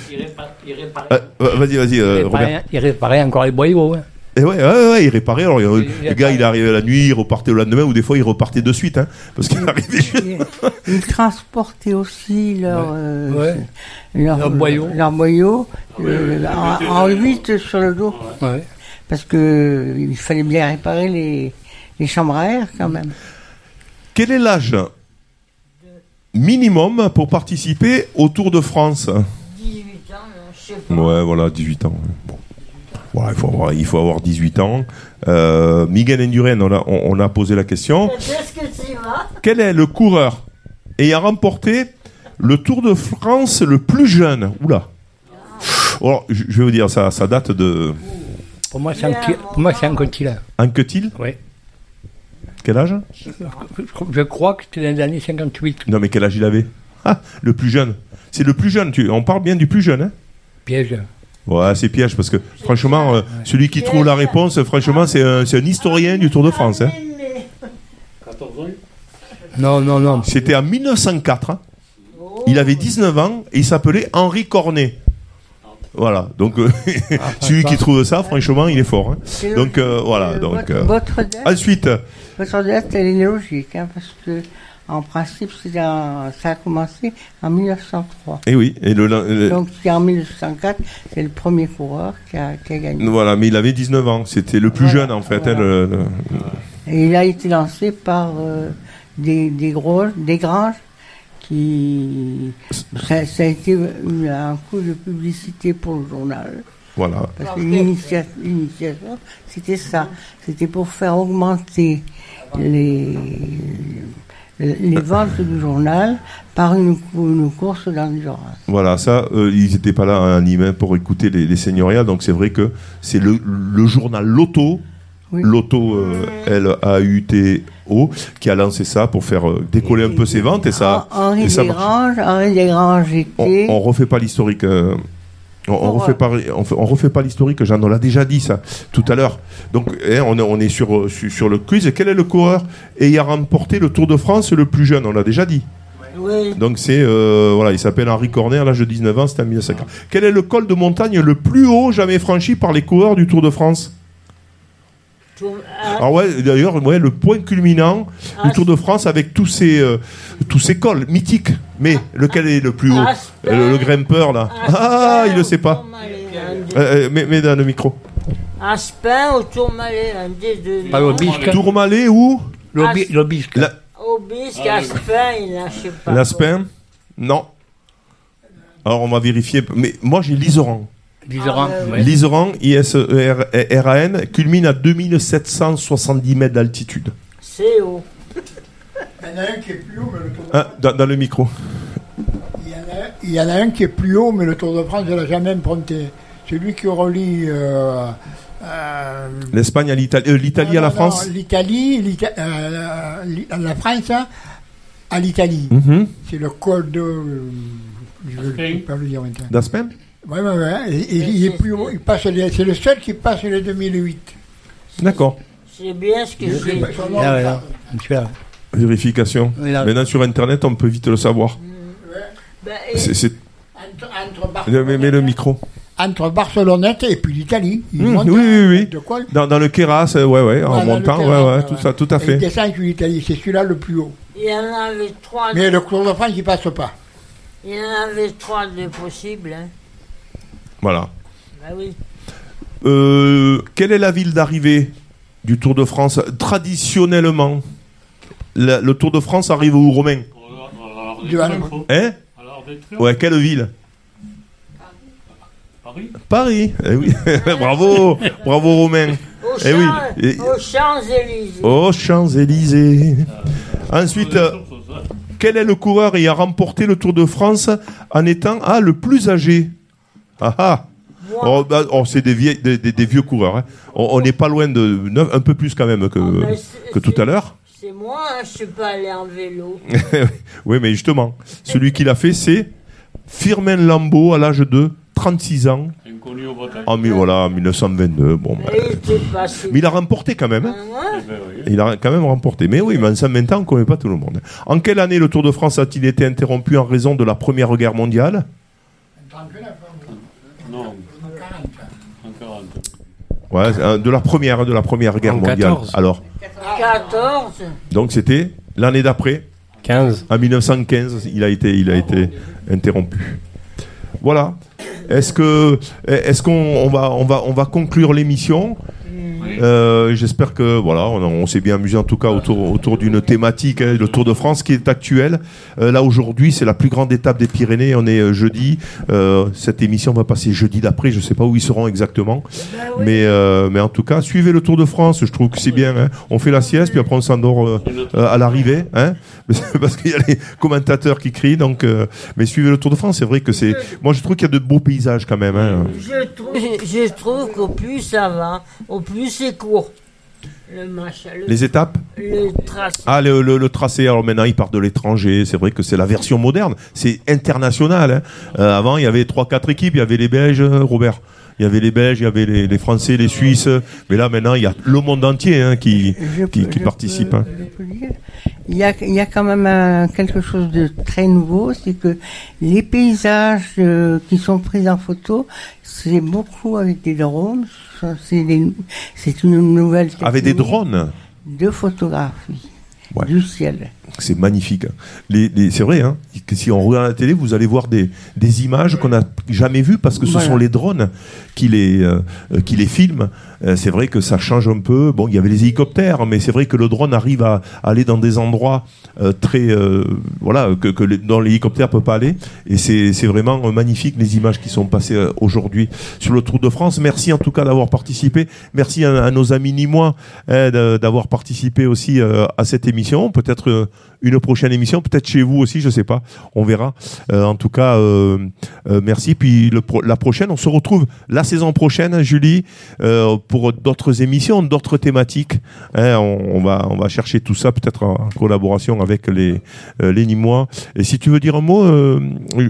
euh, vas-y, vas-y, euh, il, Robert. réparait, il réparait encore les boyaux. Hein. Et ouais, ouais, ouais, il réparait. Alors, il- Il- le gars, il arrivait la nuit, il repartait le lendemain, ou des fois, il repartait de suite. Hein, parce qu'il arrivait. Ils transportaient aussi leurs euh, Ouais. leurs Leurs boyaux. leurs boyaux, euh, en, en huit sur le dos. Ouais. Parce que il fallait bien réparer les, les chambres à air quand même. Quel est l'âge minimum pour participer au Tour de France? 18 ans, non, je sais pas. Ouais, voilà, 18 ans. Bon. Il, faut avoir, il faut avoir 18 ans. Euh, Miguel Indurain, on a, on, on a posé la question. Quel est le coureur ayant remporté le Tour de France le plus jeune? Oula. Alors, je je vais vous dire, ça, ça date de. Pour moi, c'est un, petit- pour moi, c'est un continent. Un que-t-il Oui. Quel âge? Je, je crois que c'était dans les années 58. Non, mais quel âge il avait? Ah, le plus jeune. C'est le plus jeune. Tu, on parle bien du plus jeune, hein? Piège. Ouais, c'est piège parce que franchement, euh, celui qui trouve la réponse, franchement, c'est un, c'est un historien du Tour de France. hein. 14 ans Non, non, non. C'était en 1904. hein. Il avait 19 ans et il s'appelait Henri Cornet. Voilà, donc euh, celui qui trouve ça, franchement, il est fort. hein. C'est Donc euh, logique. voilà, donc votre- euh, votre date ensuite, Votre date, elle est logique, hein, parce que en principe, ça a commencé en 1903. et Eh oui, et le, le- Donc c'est en 1904, c'est le premier coureur qui a, qui a gagné. voilà, mais il avait 19 ans, c'était le plus jeune en fait. hein, le- le- Et il a été lancé par euh, des, des, gros, des granges qui. Ça, ça a été un coup de publicité pour le journal. voilà. Parce que l'initia- l'initiation, c'était ça. C'était pour faire augmenter les, les ventes du journal par une, une course d'endurance. Voilà, ça, euh, ils n'étaient pas là à Nîmes hein, pour écouter les, les seigneuriales, donc c'est vrai que c'est le, le journal Loto, Loto euh, L-A-U-T-O, qui a lancé ça pour faire euh, décoller un peu ses ventes et ça, Henri et ça. Desgranges, Henri Desgranges était. On, on refait pas l'historique. On, on refait pas, on, fait- on refait pas l'historique. J'en ai déjà dit ça tout à l'heure. Donc, hein, on, est, on est sur, euh, sur sur le quiz. Quel est le coureur ayant remporté le Tour de France le plus jeune? On l'a déjà dit. Oui. Donc c'est euh, voilà, il s'appelle Henri Cornet à l'âge de 19 ans, c'était en 1950. Quel est le col de montagne le plus haut jamais franchi par les coureurs du Tour de France? Alors ouais, d'ailleurs, ouais, le point culminant du Tour de France avec tous ces euh, tous ces cols mythiques. Mais lequel est le plus haut Aspen. le, le grimpeur là. Ah, il le sait pas. Euh, euh, mets, mets dans le micro. Aspin au Tourmalet, un des deux. Tourmalet ou L'Obi- L'Obisque. La- Aubisque, Aspin, il n'a, je sais pas. L'Aspin Non. Alors on va vérifier. Mais moi j'ai l'Iseran. Liseran. Ah. L'Iseran, I-S-E-R-A-N, culmine à 2770 mètres d'altitude. C'est haut. Il y en a un qui est plus haut, mais le Tour de, Ah, dans, dans le micro. il y en a, il y en a un qui est plus haut, mais le Tour de France, ne l'a jamais emprunté. Celui qui relie euh, euh, L'Espagne à l'Italie, euh, l'Italie à la non, France. non, L'Italie, l'Ita- euh, l'I- la France hein, à l'Italie. Mhm. C'est le col de. euh, Je ne peux pas le dire maintenant. D'Aspen? Oui, oui, oui. Il est plus haut. Il passe les- c'est le seul qui passe les 2008. D'accord. C'est bien ce que. Ah ouais, là. Tu vois. Vérification. Oui, là. Maintenant sur Internet, on peut vite le savoir. Ben, et- C'est, c'est- Entre, entre Mets, mets le micro. entre Barcelonnette et puis l'Italie. Il Mmh, monte oui, oui, oui. De quoi Dans, dans le Keras, euh, ouais, ouais, en Voilà, le montant, ouais, ouais, ouais, tout ça, tout à Et Il fait. descend sur l'Italie, c'est celui-là le plus haut. il y en avait trois. Mais le Tour de France, il passe pas. Il y en avait trois de possibles. Hein. Voilà. Oui. Euh, quelle est la ville d'arrivée du Tour de France traditionnellement? La- Le Tour de France arrive où, Romain? Hein? Ouais, quelle ville? Paris Paris. Eh oui. bravo, bravo Romain. Aux, Eh oui. Champs- Et- aux Champs-Élysées. Aux Champs-Élysées. Ensuite, euh, quel est le coureur ayant remporté le Tour de France en étant ah, le plus âgé? Ah ah Oh, bah, oh, c'est des, vieilles- des, des- des vieux coureurs. hein. On n'est pas loin de neuf- un peu plus quand même que, Ah, que tout à l'heure. C'est moi, hein, je suis pas allé en vélo. oui, mais justement, celui qui l'a fait, c'est Firmin Lambeau à l'âge de 36 ans. Inconnu au Bretagne. En, mi- voilà, en 1922. Bon, bah. Mais il a remporté quand même. hein. Ouais. Eh ben oui. Il a quand même remporté. Mais oui, mais en 120 ans, on ne connaît pas tout le monde. En quelle année le Tour de France a-t-il été interrompu en raison de la Première Guerre mondiale Non. En 40. Ouais, euh, de la première, de la Première Guerre En mondiale. 14. Alors, 14. donc c'était l'année d'après, 15. en 1915, il a été, il a été interrompu. Voilà. Est-ce que, est-ce qu'on on va, on va, on va conclure l'émission? Euh, J'espère que voilà, on, on s'est bien amusé en tout cas autour, autour d'une thématique, hein, le Tour de France qui est actuel. Euh, là aujourd'hui, c'est la plus grande étape des Pyrénées. On est euh, jeudi. Euh, cette émission va passer jeudi d'après. Je sais pas où ils seront exactement, mais euh, mais en tout cas, suivez le Tour de France. Je trouve que c'est bien. hein. On fait la sieste, puis après on s'endort euh, euh, à l'arrivée, hein, parce qu'il y a les commentateurs qui crient. Donc, euh, mais suivez le Tour de France. C'est vrai que c'est. Moi, je trouve qu'il y a de beaux paysages quand même. Hein. Je trouve, je, je trouve qu'au plus ça va, au plus c'est court. Le machin. Le, Les étapes Le tracé. Ah, le, le- le tracé, alors maintenant il part de l'étranger, c'est vrai que c'est la version moderne, c'est international. hein. Euh, avant il y avait 3-4 équipes, il y avait les Belges, euh, Robert, il y avait les Belges, il y avait les, les Français, les Suisses, mais là maintenant il y a le monde entier hein, qui, Je qui, peux- qui je participe. peux- hein. Il y a, il y a quand même un- quelque chose de très nouveau, c'est que les paysages euh, qui sont pris en photo, c'est beaucoup avec des drones. C'est des- une nouvelle Avec des drones de photographie Ouais. du ciel. C'est magnifique. hein. Les, les- c'est vrai, hein, que si on regarde la télé, vous allez voir des, des images qu'on n'a jamais vues parce que ce Voilà. sont les drones qui les, euh, euh, qui les filment. Euh, c'est vrai que ça change un peu. Bon, il y avait les hélicoptères, mais c'est vrai que le drone arrive à, aller dans des endroits euh, très, euh, voilà, que, que les- dans l'hélicoptère peut pas aller. Et c'est, c'est vraiment magnifique les images qui sont passées aujourd'hui sur le Tour de France. Merci en tout cas d'avoir participé. Merci à, à nos amis nîmois hein, de- d'avoir participé aussi à cette émission. Peut-être euh, une prochaine émission, peut-être chez vous aussi, je sais pas. On verra. Euh, en tout cas, euh, euh, merci. Puis le pro- la prochaine, on se retrouve la saison prochaine, Julie, euh, pour d'autres émissions, d'autres thématiques. Hein, on, va on va chercher tout ça peut-être en, collaboration avec les euh, les Nîmois. Et si tu veux dire un mot, euh,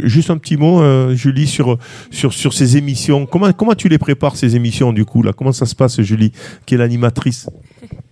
juste un petit mot, Julie, sur sur sur ces émissions. Comment comment tu les prépares ces émissions du coup là? Comment ça se passe, Julie, qui est l'animatrice?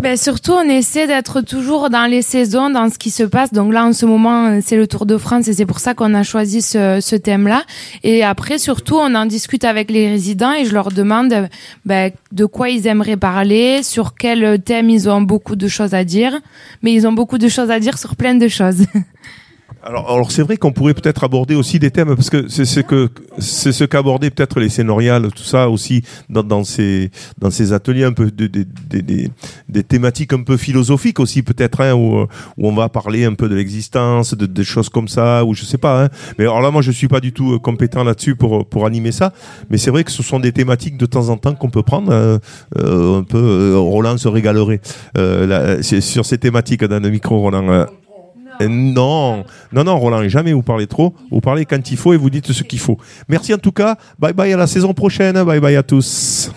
Ben, surtout, on essaie d'être toujours dans les saisons, dans ce qui se passe. Donc là, en ce moment, c'est le Tour de France et c'est pour ça qu'on a choisi ce, ce thème-là. Et après, surtout, on en discute avec les résidents et je leur demande ben, de quoi ils aimeraient parler, sur quel thème ils ont beaucoup de choses à dire. Mais ils ont beaucoup de choses à dire sur plein de choses. Alors, alors c'est vrai qu'on pourrait peut-être aborder aussi des thèmes parce que c'est ce que c'est ce qu'abordaient peut-être les scénoriales, tout ça aussi dans, dans ces dans ces ateliers un peu de, de- de- des- des thématiques un peu philosophiques aussi peut-être hein, où, où on va parler un peu de l'existence, de des choses comme ça ou je sais pas. Hein. Mais alors là, moi, je suis pas du tout euh, compétent là-dessus pour pour animer ça. Mais c'est vrai que ce sont des thématiques de temps en temps qu'on peut prendre euh, euh, un peu. euh, Roland se régalerait là, sur ces thématiques dans le micro, Roland. Euh. Non, non, non, Roland, jamais vous parlez trop. Vous parlez quand il faut et vous dites ce qu'il faut. Merci en tout cas. Bye bye à la saison prochaine. Bye bye à tous.